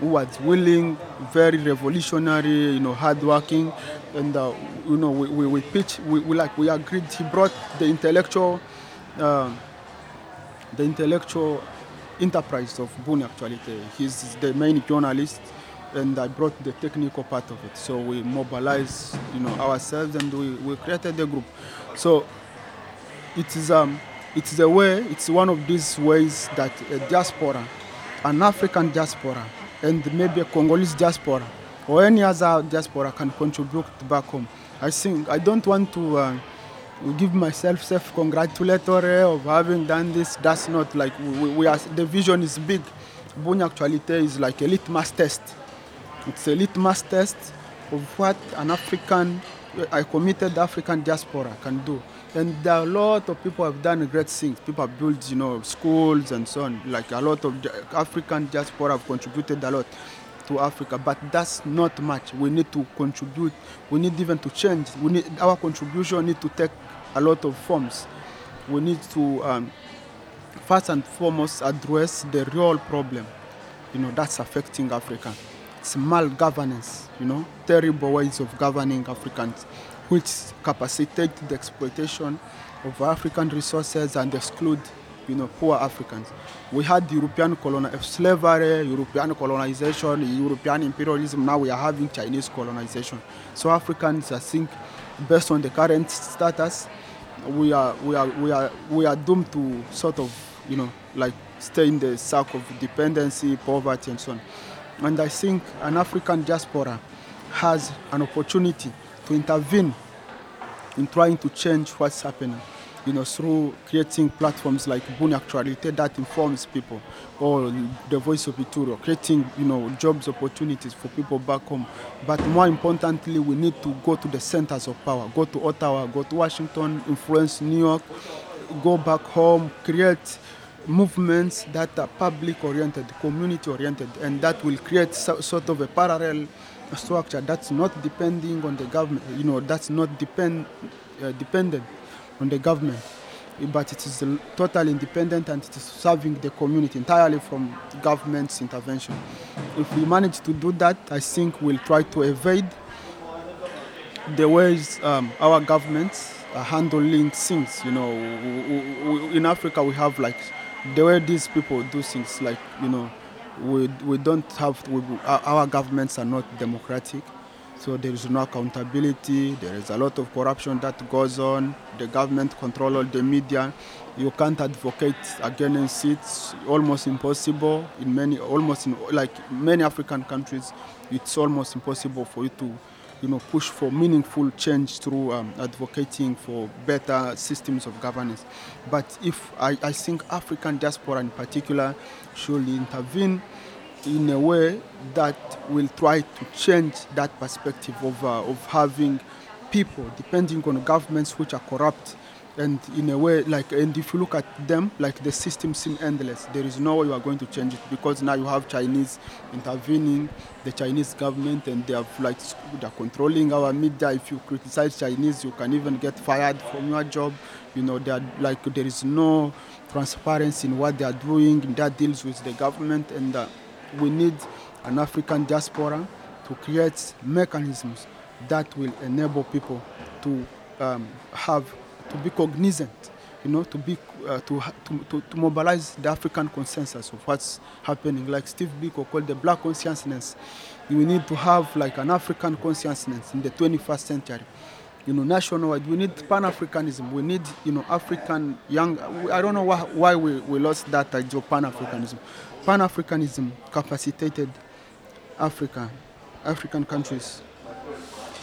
who was willing, very revolutionary, you know, hardworking, and uh, you know, we, we, we pitch, we, we like, we agreed. He brought the intellectual, uh, the intellectual enterprise of Bunia Actualité. He's the main journalist, and I brought the technical part of it. So we mobilized, you know, ourselves, and we, we created the group. So it is um, it is a way. It's one of these ways that a diaspora, an African diaspora, and maybe a Congolese diaspora or any other diaspora can contribute back home. I think I don't want to uh, give myself self-congratulatory of having done this. That's not like we, we are. The vision is big. Bunia Actualité is like a litmus test. It's a litmus test of what an African, a committed African diaspora can do. And there are a lot of people have done great things. People have built, you know, schools and so on. Like a lot of African diaspora have contributed a lot to Africa, but that's not much. We need to contribute. We need even to change. We need our contribution need to take a lot of forms. We need to um, first and foremost address the real problem. You know that's affecting Africa. It's malgovernance. You know terrible ways of governing Africans, which capacitate the exploitation of African resources and exclude you know, poor Africans. We had European coloni- slavery, European colonization, European imperialism. Now we are having Chinese colonization. So Africans, I think, based on the current status, we are we are we are we are doomed to sort of you know like stay in the circle of dependency, poverty, and so on. And I think an African diaspora has an opportunity to intervene in trying to change what's happening you know, through creating platforms like Bunia Actualité that informs people, or the Voice of Ituri, creating, you know, jobs opportunities for people back home. But more importantly, we need to go to the centers of power, go to Ottawa, go to Washington, influence New York, go back home, create movements that are public-oriented, community-oriented, and that will create so, sort of a parallel structure that's not depending on the government, you know, that's not depend, uh, dependent on the government, but it is totally independent and it is serving the community entirely from government's intervention. If we manage to do that, I think we'll try to evade the ways um, our governments are handling things. You know, in Africa we have like the way these people do things. Like you know, we we don't have we, our governments are not democratic. So there is no accountability. There is a lot of corruption that goes on. The government control all the media. You can't advocate against it. It's almost impossible in many, almost in like many African countries. It's almost impossible for you to, you know, push for meaningful change through um, advocating for better systems of governance. But if I, I think African diaspora in particular should intervene in a way that will try to change that perspective of, uh, of having people depending on governments which are corrupt and in a way like and if you look at them like the system seem endless. There is no way you are going to change it because now you have chinese intervening the chinese government and they have like they're controlling our media. If you criticize chinese you can even get fired from your job. You know they are like there is no transparency in what they are doing. That deals with the government and uh, we need an African diaspora to create mechanisms that will enable people to um, have to be cognizant, you know, to be uh, to, to, to to mobilize the African consensus of what's happening. Like Steve Biko called the Black consciousness. We need to have like an African consciousness in the 21st century. You know, nationwide, we need Pan-Africanism. We need, you know, African young. I don't know why, why we, we lost that idea of Pan-Africanism. Pan-Africanism capacitated Africa, African countries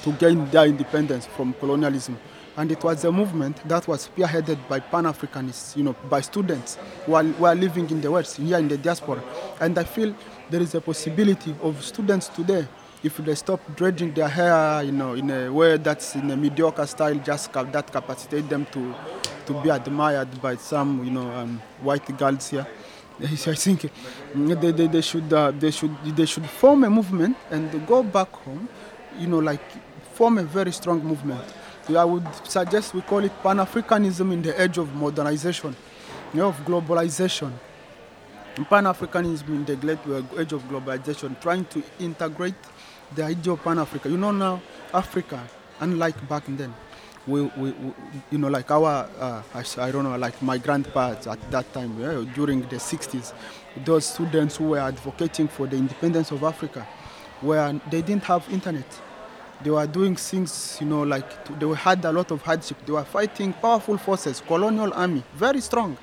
to gain their independence from colonialism. And it was a movement that was spearheaded by Pan-Africanists, you know, by students who are, who are living in the West, here in the diaspora. And I feel there is a possibility of students today, if they stop dredging their hair, you know, in a way that's in a mediocre style, just cap- that capacitate them to, to be admired by some, you know, um, white girls here I think they, they, they should uh, they should they should form a movement and go back home, you know, like form a very strong movement. I would suggest we call it Pan Africanism in the age of modernization, you know, of globalization. Pan Africanism in the age of globalization, trying to integrate the idea of Pan Africa. You know, now Africa, unlike back then, we, we, we you know, like our, uh, I, don't know, like my grandpas at that time, yeah, during the 60s, those students who were advocating for the independence of Africa, where they didn't have internet they were doing things, you know, like they had a lot of hardship. They were fighting powerful forces, colonial army, very strong.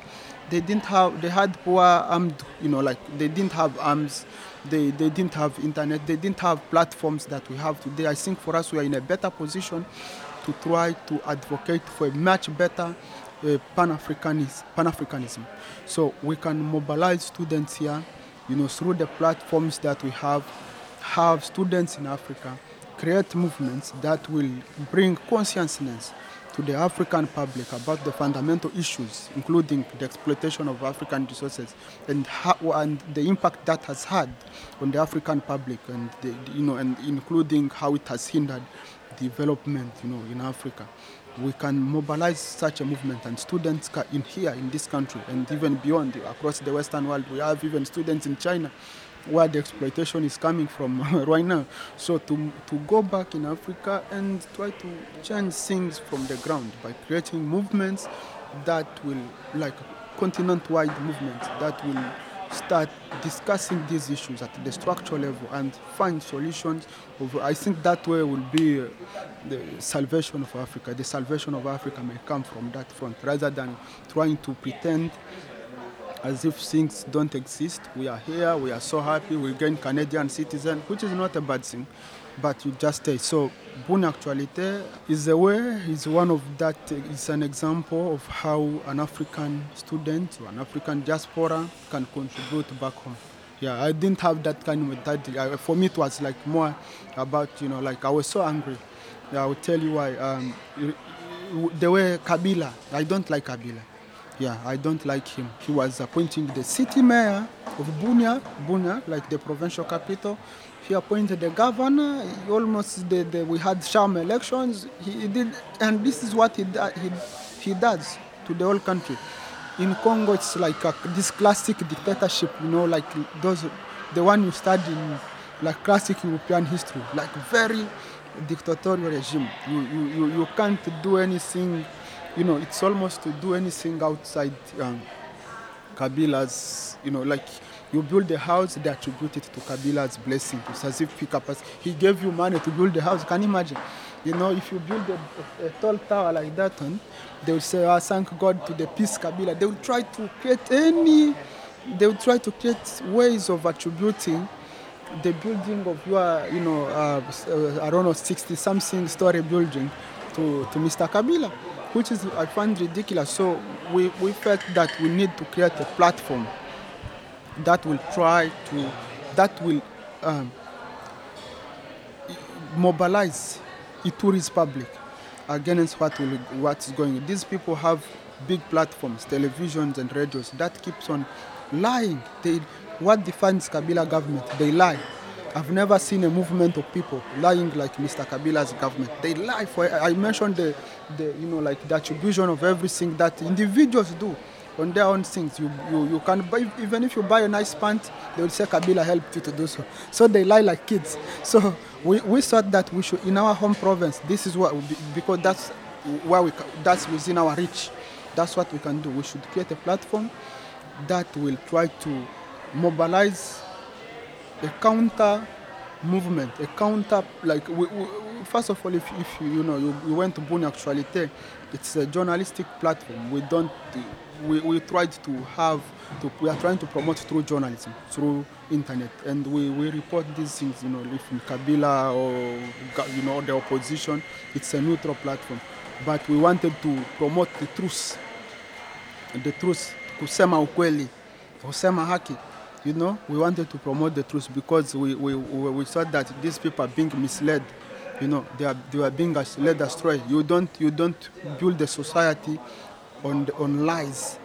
They didn't have, they had poor armed, you know, like they didn't have arms, they, they didn't have internet, they didn't have platforms that we have today. I think for us, we are in a better position to try to advocate for a much better uh, Pan-Africanism, Pan-Africanism. So we can mobilize students here, you know, through the platforms that we have, have students in Africa create movements that will bring consciousness to the African public about the fundamental issues, including the exploitation of African resources and, how, and the impact that has had on the African public, and the, you know, and including how it has hindered development, you know, in Africa. We can mobilize such a movement, and students in here in this country, and even beyond across the Western world. We have even students in China where the exploitation is coming from right now. So to, to go back in Africa and try to change things from the ground by creating movements that will, like continent-wide movements, that will start discussing these issues at the structural level and find solutions. Of, I think that way will be uh, the salvation of Africa. The salvation of Africa may come from that front rather than trying to pretend as if things don't exist. We are here, we are so happy, we gain Canadian citizen, which is not a bad thing, but you just stay. So Bunia Actualité is a way, is one of that, is an example of how an African student or an African diaspora can contribute back home. Yeah, I didn't have that kind of mentality. For me, it was like more about, you know, like I was so angry. Yeah, I will tell you why. Um, the way Kabila, I don't like Kabila. Yeah, I don't like him. He was appointing the city mayor of Bunia, Bunia, like the provincial capital. He appointed the governor. He almost the, the, we had sham elections. He, he, did, and this is what he, he he does to the whole country. In Congo, it's like a, this classic dictatorship. You know, like those the one you study in like classic European history, like very dictatorial regime. You you you, you can't do anything you know, it's almost to do anything outside um, Kabila's, you know, like you build a house, they attribute it to Kabila's blessing. It's as if he gave you money to build the house. Can you imagine? You know, if you build a, a tall tower like that one, they will say, I oh, thank God to the peace Kabila. They will try to create any, they will try to create ways of attributing the building of your, you know, uh, uh, I don't know, 60 something story building to, to Mr. Kabila which is I find ridiculous. So we, we felt that we need to create a platform that will try to that will um, mobilize tourist public against what will, what's going. These people have big platforms, televisions and radios that keeps on lying. They, what defines Kabila government? They lie. I've never seen a movement of people lying like Mr. Kabila's government. They lie for. I mentioned the, the you know, like the attribution of everything that individuals do on their own things. You, you, you can buy, even if you buy a nice pant, they will say Kabila helped you to do so. So they lie like kids. So we, we thought that we should, in our home province, this is what, because that's where we, that's within our reach. That's what we can do. We should create a platform that will try to mobilize a counter movement, a counter like we, we, first of all, if, if you, you know you, you went to Bunia Actualité, it's a journalistic platform. We don't we, we tried to have to, we are trying to promote through journalism, through internet, and we, we report these things. You know, if in Kabila or you know the opposition, it's a neutral platform. But we wanted to promote the truth, the truth, kusema ukweli, kusema haki you know, we wanted to promote the truth because we, we, we, thought that these people are being misled. You know, they are, they are being led astray. You don't, you don't build a society on, on lies.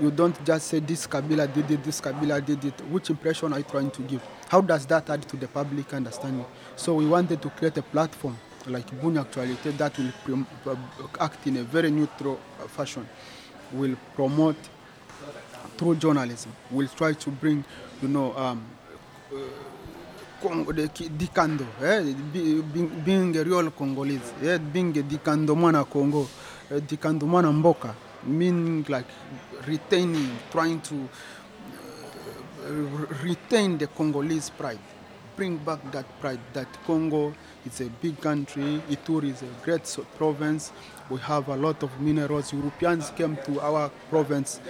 you don't just say this Kabila did it, this Kabila did it. Which impression are you trying to give? How does that add to the public understanding? So we wanted to create a platform like Bunia Actualité that will uh, act in a very neutral fashion, will promote through journalism, will try to bring, you know, um, uh, the Dikando, eh, be- being, being a real Congolese, eh, being a Dikando mwana Congo, uh, Dikando mwana Mboka, meaning like retaining, trying to uh, retain the Congolese pride, bring back that pride that Congo is a big country, Ituri is a great province, we have a lot of minerals. Europeans came to our province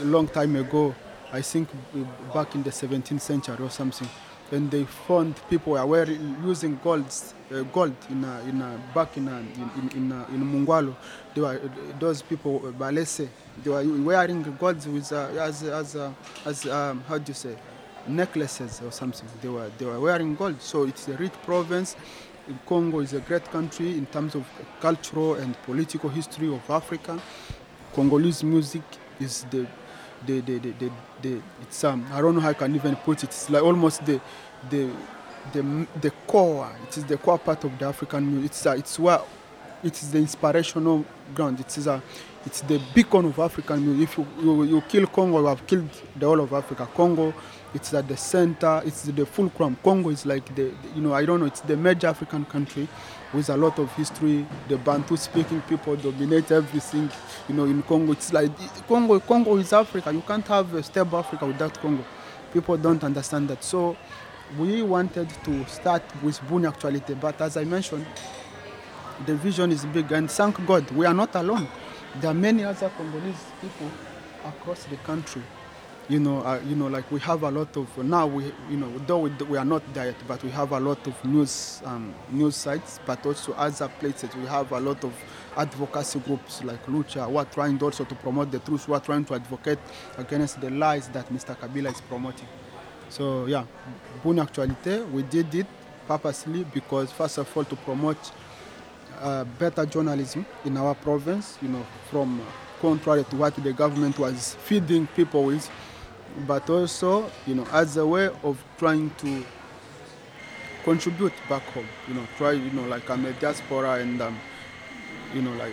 a long time ago, I think back in the 17th century or something. And they found people were using golds, uh, gold in a, in a, back in, a, in, in, a, in Mongbwalu. They were, those people, uh, Balese, they were wearing golds with, uh, as, as, uh, as um, how do you say, necklaces or something. They were, they were wearing gold. So it's a rich province. Congo is a great country in terms of cultural and political history of Africa. Congolese music is the the the the, the, the it's um I don't know how I can even put it. It's like almost the the the the core. It is the core part of the African music. It's uh, it's where it is the inspirational ground. It is a it's the beacon of African music. If you, you, you kill Congo, you have killed the whole of Africa. Congo, it's at the center. It's the fulcrum. Congo is like the, you know, I don't know. It's the major African country with a lot of history. The Bantu-speaking people dominate everything. You know, in Congo, it's like Congo. Congo is Africa. You can't have a stable Africa without Congo. People don't understand that. So, we wanted to start with Bunia Actualité, but as I mentioned, the vision is big, and thank God we are not alone. There are many other Congolese people across the country. You know, uh, you know, like we have a lot of now. We, you know, though we, we are not there but we have a lot of news um, news sites, but also other places. We have a lot of advocacy groups like Lucha who are trying also to promote the truth, who are trying to advocate against the lies that Mr. Kabila is promoting. So yeah, Bunia Actualité, we did it purposely because first of all to promote uh, better journalism in our province, you know, from uh, contrary to what the government was feeding people with, but also, you know, as a way of trying to contribute back home, you know, try, you know, like I'm a diaspora and, um, you know, like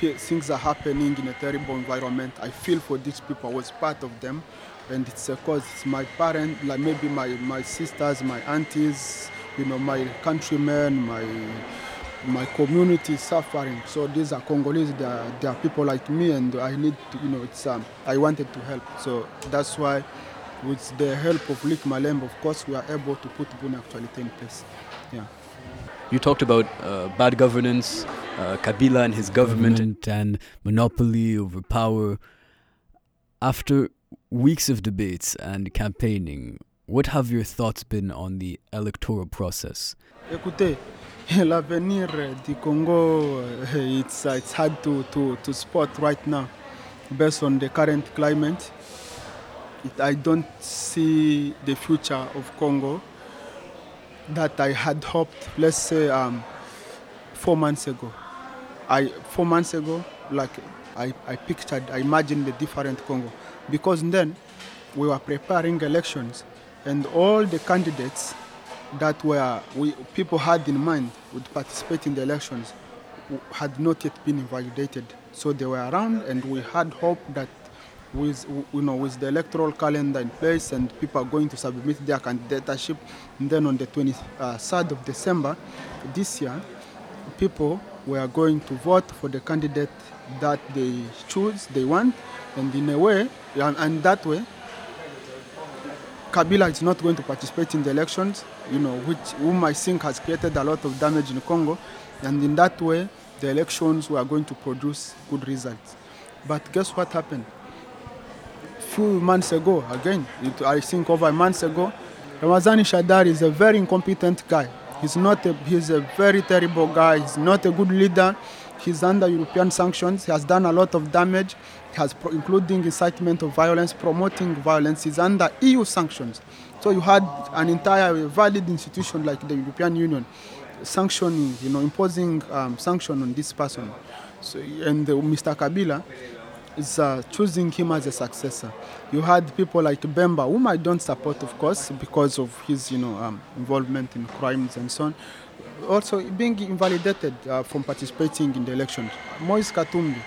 things are happening in a terrible environment. I feel for these people. I was part of them, and it's cause. It's my parents, like maybe my my sisters, my aunties, you know, my countrymen, my my community is suffering. So these are Congolese. They are, they are people like me, and I need to, you know, it's um, I wanted to help. So that's why, with the help of Lick Malembe, of course, we are able to put Bunia Actualité in place. Yeah. You talked about uh, bad governance, uh, Kabila and his government. government and monopoly over power. After weeks of debates and campaigning, what have your thoughts been on the electoral process? Écoutez, l'avenir du Congo, eh, it's, it's hard to, to, to spot right now based on the current climate. It, I don't see the future of Congo that I had hoped, let's say, um, four months ago. I, four months ago, like I, I pictured, I imagined a different Congo. Because then we were preparing elections and all the candidates that were we, people had in mind would participate in the elections had not yet been validated. So they were around, and we had hope that with you know with the electoral calendar in place and people are going to submit their candidatureship, and then on the 23rd of December this year, people were going to vote for the candidate that they choose, they want, and in a way, and, and that way, Kabila is not going to participate in the elections, you know, which whom I think has created a lot of damage in Congo, and in that way, the elections were going to produce good results. But guess what happened? Few months ago, again, it, I think over a month ago, Ramazani Shadary is a very incompetent guy. He's not a, he's a very terrible guy. He's not a good leader. He's under European sanctions. He has done a lot of damage. Has, pro- including incitement of violence, promoting violence. is under EU sanctions. So you had an entire valid institution like the European Union sanctioning, you know, imposing um, sanction on this person. So, and uh, Mr. Kabila, is uh, choosing him as a successor. You had people like Bemba, whom I don't support, of course, because of his, you know, um, involvement in crimes and so on. Also being invalidated uh, from participating in the election. Moise Katumbi,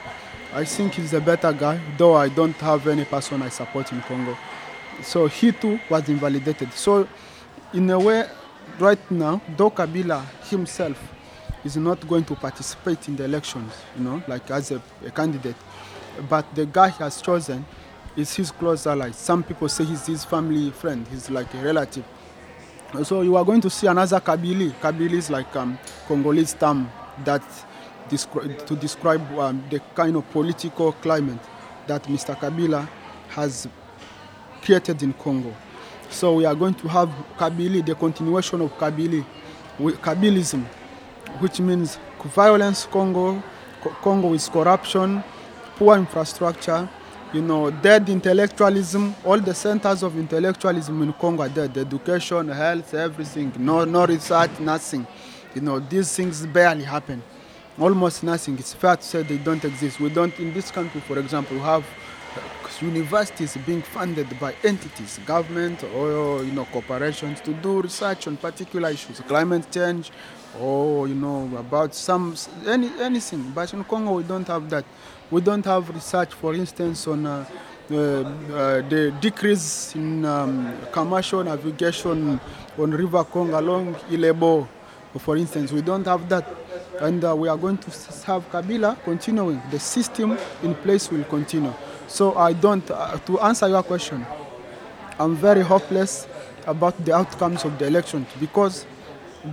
I think he's a better guy, though I don't have any person I support in Congo. So he too was invalidated. So in a way, right now, though Kabila himself is not going to participate in the elections, you know, like as a, a candidate, but the guy he has chosen is his close ally. Some people say he's his family friend, he's like a relative. So you are going to see another Kabili. Kabili is like um, Congolese term that descri- to describe um, the kind of political climate that Mr. Kabila has created in Congo. So we are going to have Kabili, the continuation of Kabili, Kabilism, which means violence Congo, Congo with corruption, poor infrastructure, you know, dead intellectualism. All the centers of intellectualism in Congo are dead. Education, health, everything. No, no research, nothing. You know, these things barely happen. Almost nothing. It's fair to say they don't exist. We don't, in this country, for example, have uh, universities being funded by entities, government or you know corporations to do research on particular issues, climate change, or you know about some any anything. But in Congo we don't have that. We don't have research, for instance, on uh, uh, uh, the decrease in um, commercial navigation on River Congo along Ilebo, for instance. We don't have that. And uh, we are going to s- have Kabila continuing. The system in place will continue. So I don't, uh, to answer your question, I'm very hopeless about the outcomes of the elections because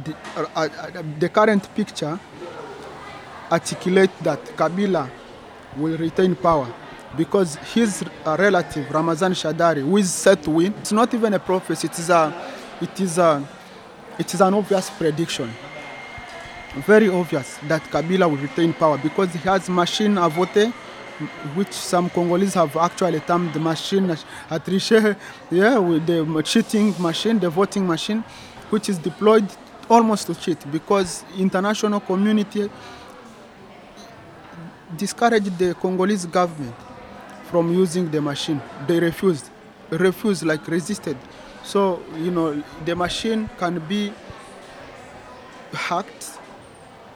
the, uh, uh, the current picture articulate that Kabila will retain power because his uh, relative Ramazani Shadary, who is set to win, it's not even a prophecy. It is a, it is a, it is an obvious prediction. Very obvious that Kabila will retain power because he has machine à voter, which some Congolese have actually termed the machine à tricher, yeah, with the cheating machine, the voting machine, which is deployed almost to cheat because international community discouraged the Congolese government from using the machine. They refused, refused, like resisted. So, you know, the machine can be hacked.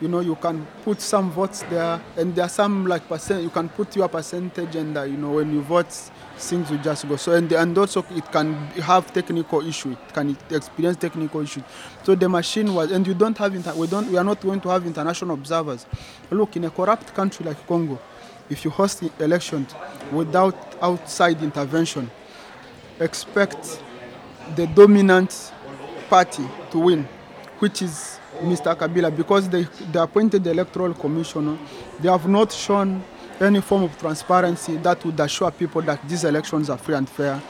You know, you can put some votes there, and there are some like percent. You can put your percentage, and uh, you know, when you vote, things will just go. So, and and also it can have technical issue. It can experience technical issues. So the machine was, and you don't have inter- we don't we are not going to have international observers. Look, in a corrupt country like Congo, if you host elections without outside intervention, expect the dominant party to win, which is Mr. Kabila, because they, they appointed the electoral commissioner. They have not shown any form of transparency that would assure people that these elections are free and fair.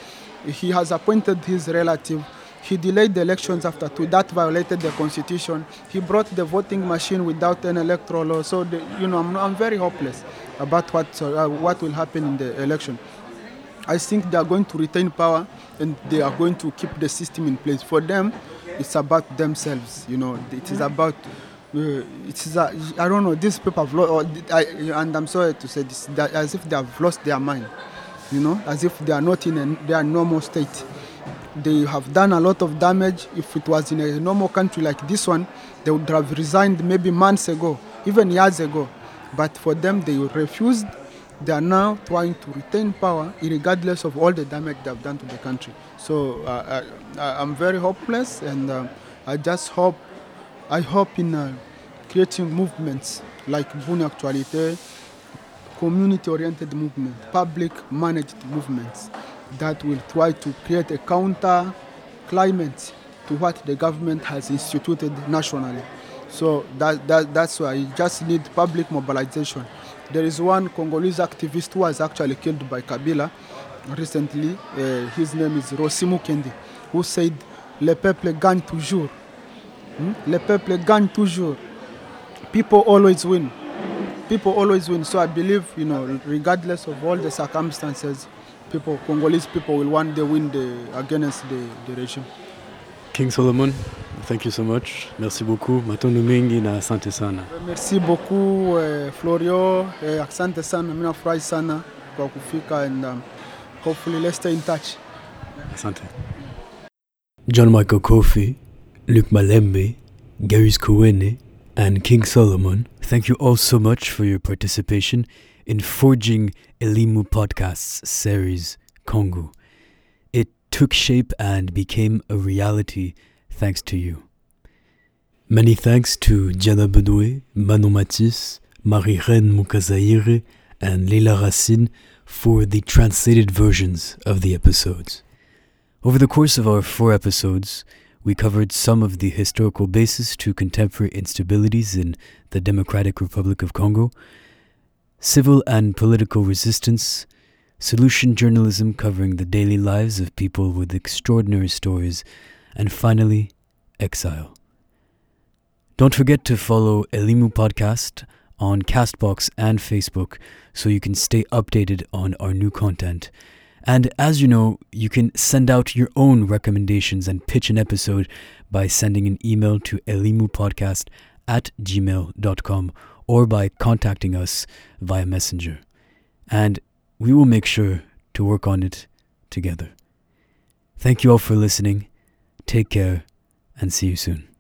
He has appointed his relative. He delayed the elections after two. That violated the constitution. He brought the voting machine without an electoral law. So, the, you know, I'm, I'm very hopeless about what, uh, what will happen in the election. I think they are going to retain power and they are going to keep the system in place. For them, it's about themselves. You know, it is about. Uh, it is. A, I don't know. These people have lost, and I'm sorry to say this, that as if they have lost their mind. You know, as if they are not in a, their normal state. They have done a lot of damage. If it was in a normal country like this one, they would have resigned maybe months ago, even years ago. But for them, they refused they are now trying to retain power regardless of all the damage they have done to the country. So uh, I, I'm very hopeless, and uh, I just hope, I hope in uh, creating movements like Bunia Actualité, community-oriented movement, public-managed movements that will try to create a counter climate to what the government has instituted nationally. So that, that, that's why you just need public mobilization. There is one Congolese activist who was actually killed by Kabila recently. Uh, his name is Rossy Mukendi, who said, Le peuple gagne toujours. Hmm? Le peuple gagne toujours. People always win. People always win. So I believe, you know, regardless of all the circumstances, people, Congolese people will one day win the, against the, the regime. King Solomon, thank you so much. Merci beaucoup. Matondo mengi na asante sana. Merci beaucoup eh, Florio, eh, asante sana, mimi nafurahi sana kwa kufika and um, hopefully let's stay in touch. Asante. John Michael Kofi, Luke Malembe, Gary's Kowene, and King Solomon, thank you all so much for your participation in forging Elimu Podcast's series, Congo. It took shape and became a reality thanks to you. Many thanks to Diana Bedoué, Manon Matisse, Marie-Reine Mukazaire, and Leila Racine for the translated versions of the episodes. Over the course of our four episodes, we covered some of the historical basis to contemporary instabilities in the Democratic Republic of Congo, civil and political resistance, solution journalism covering the daily lives of people with extraordinary stories, and finally, exile. Don't forget to follow Elimu Podcast on Castbox and Facebook so you can stay updated on our new content. And as you know, you can send out your own recommendations and pitch an episode by sending an email to elimupodcast at gmail.com or by contacting us via Messenger. And we will make sure to work on it together. Thank you all for listening. Take care and see you soon.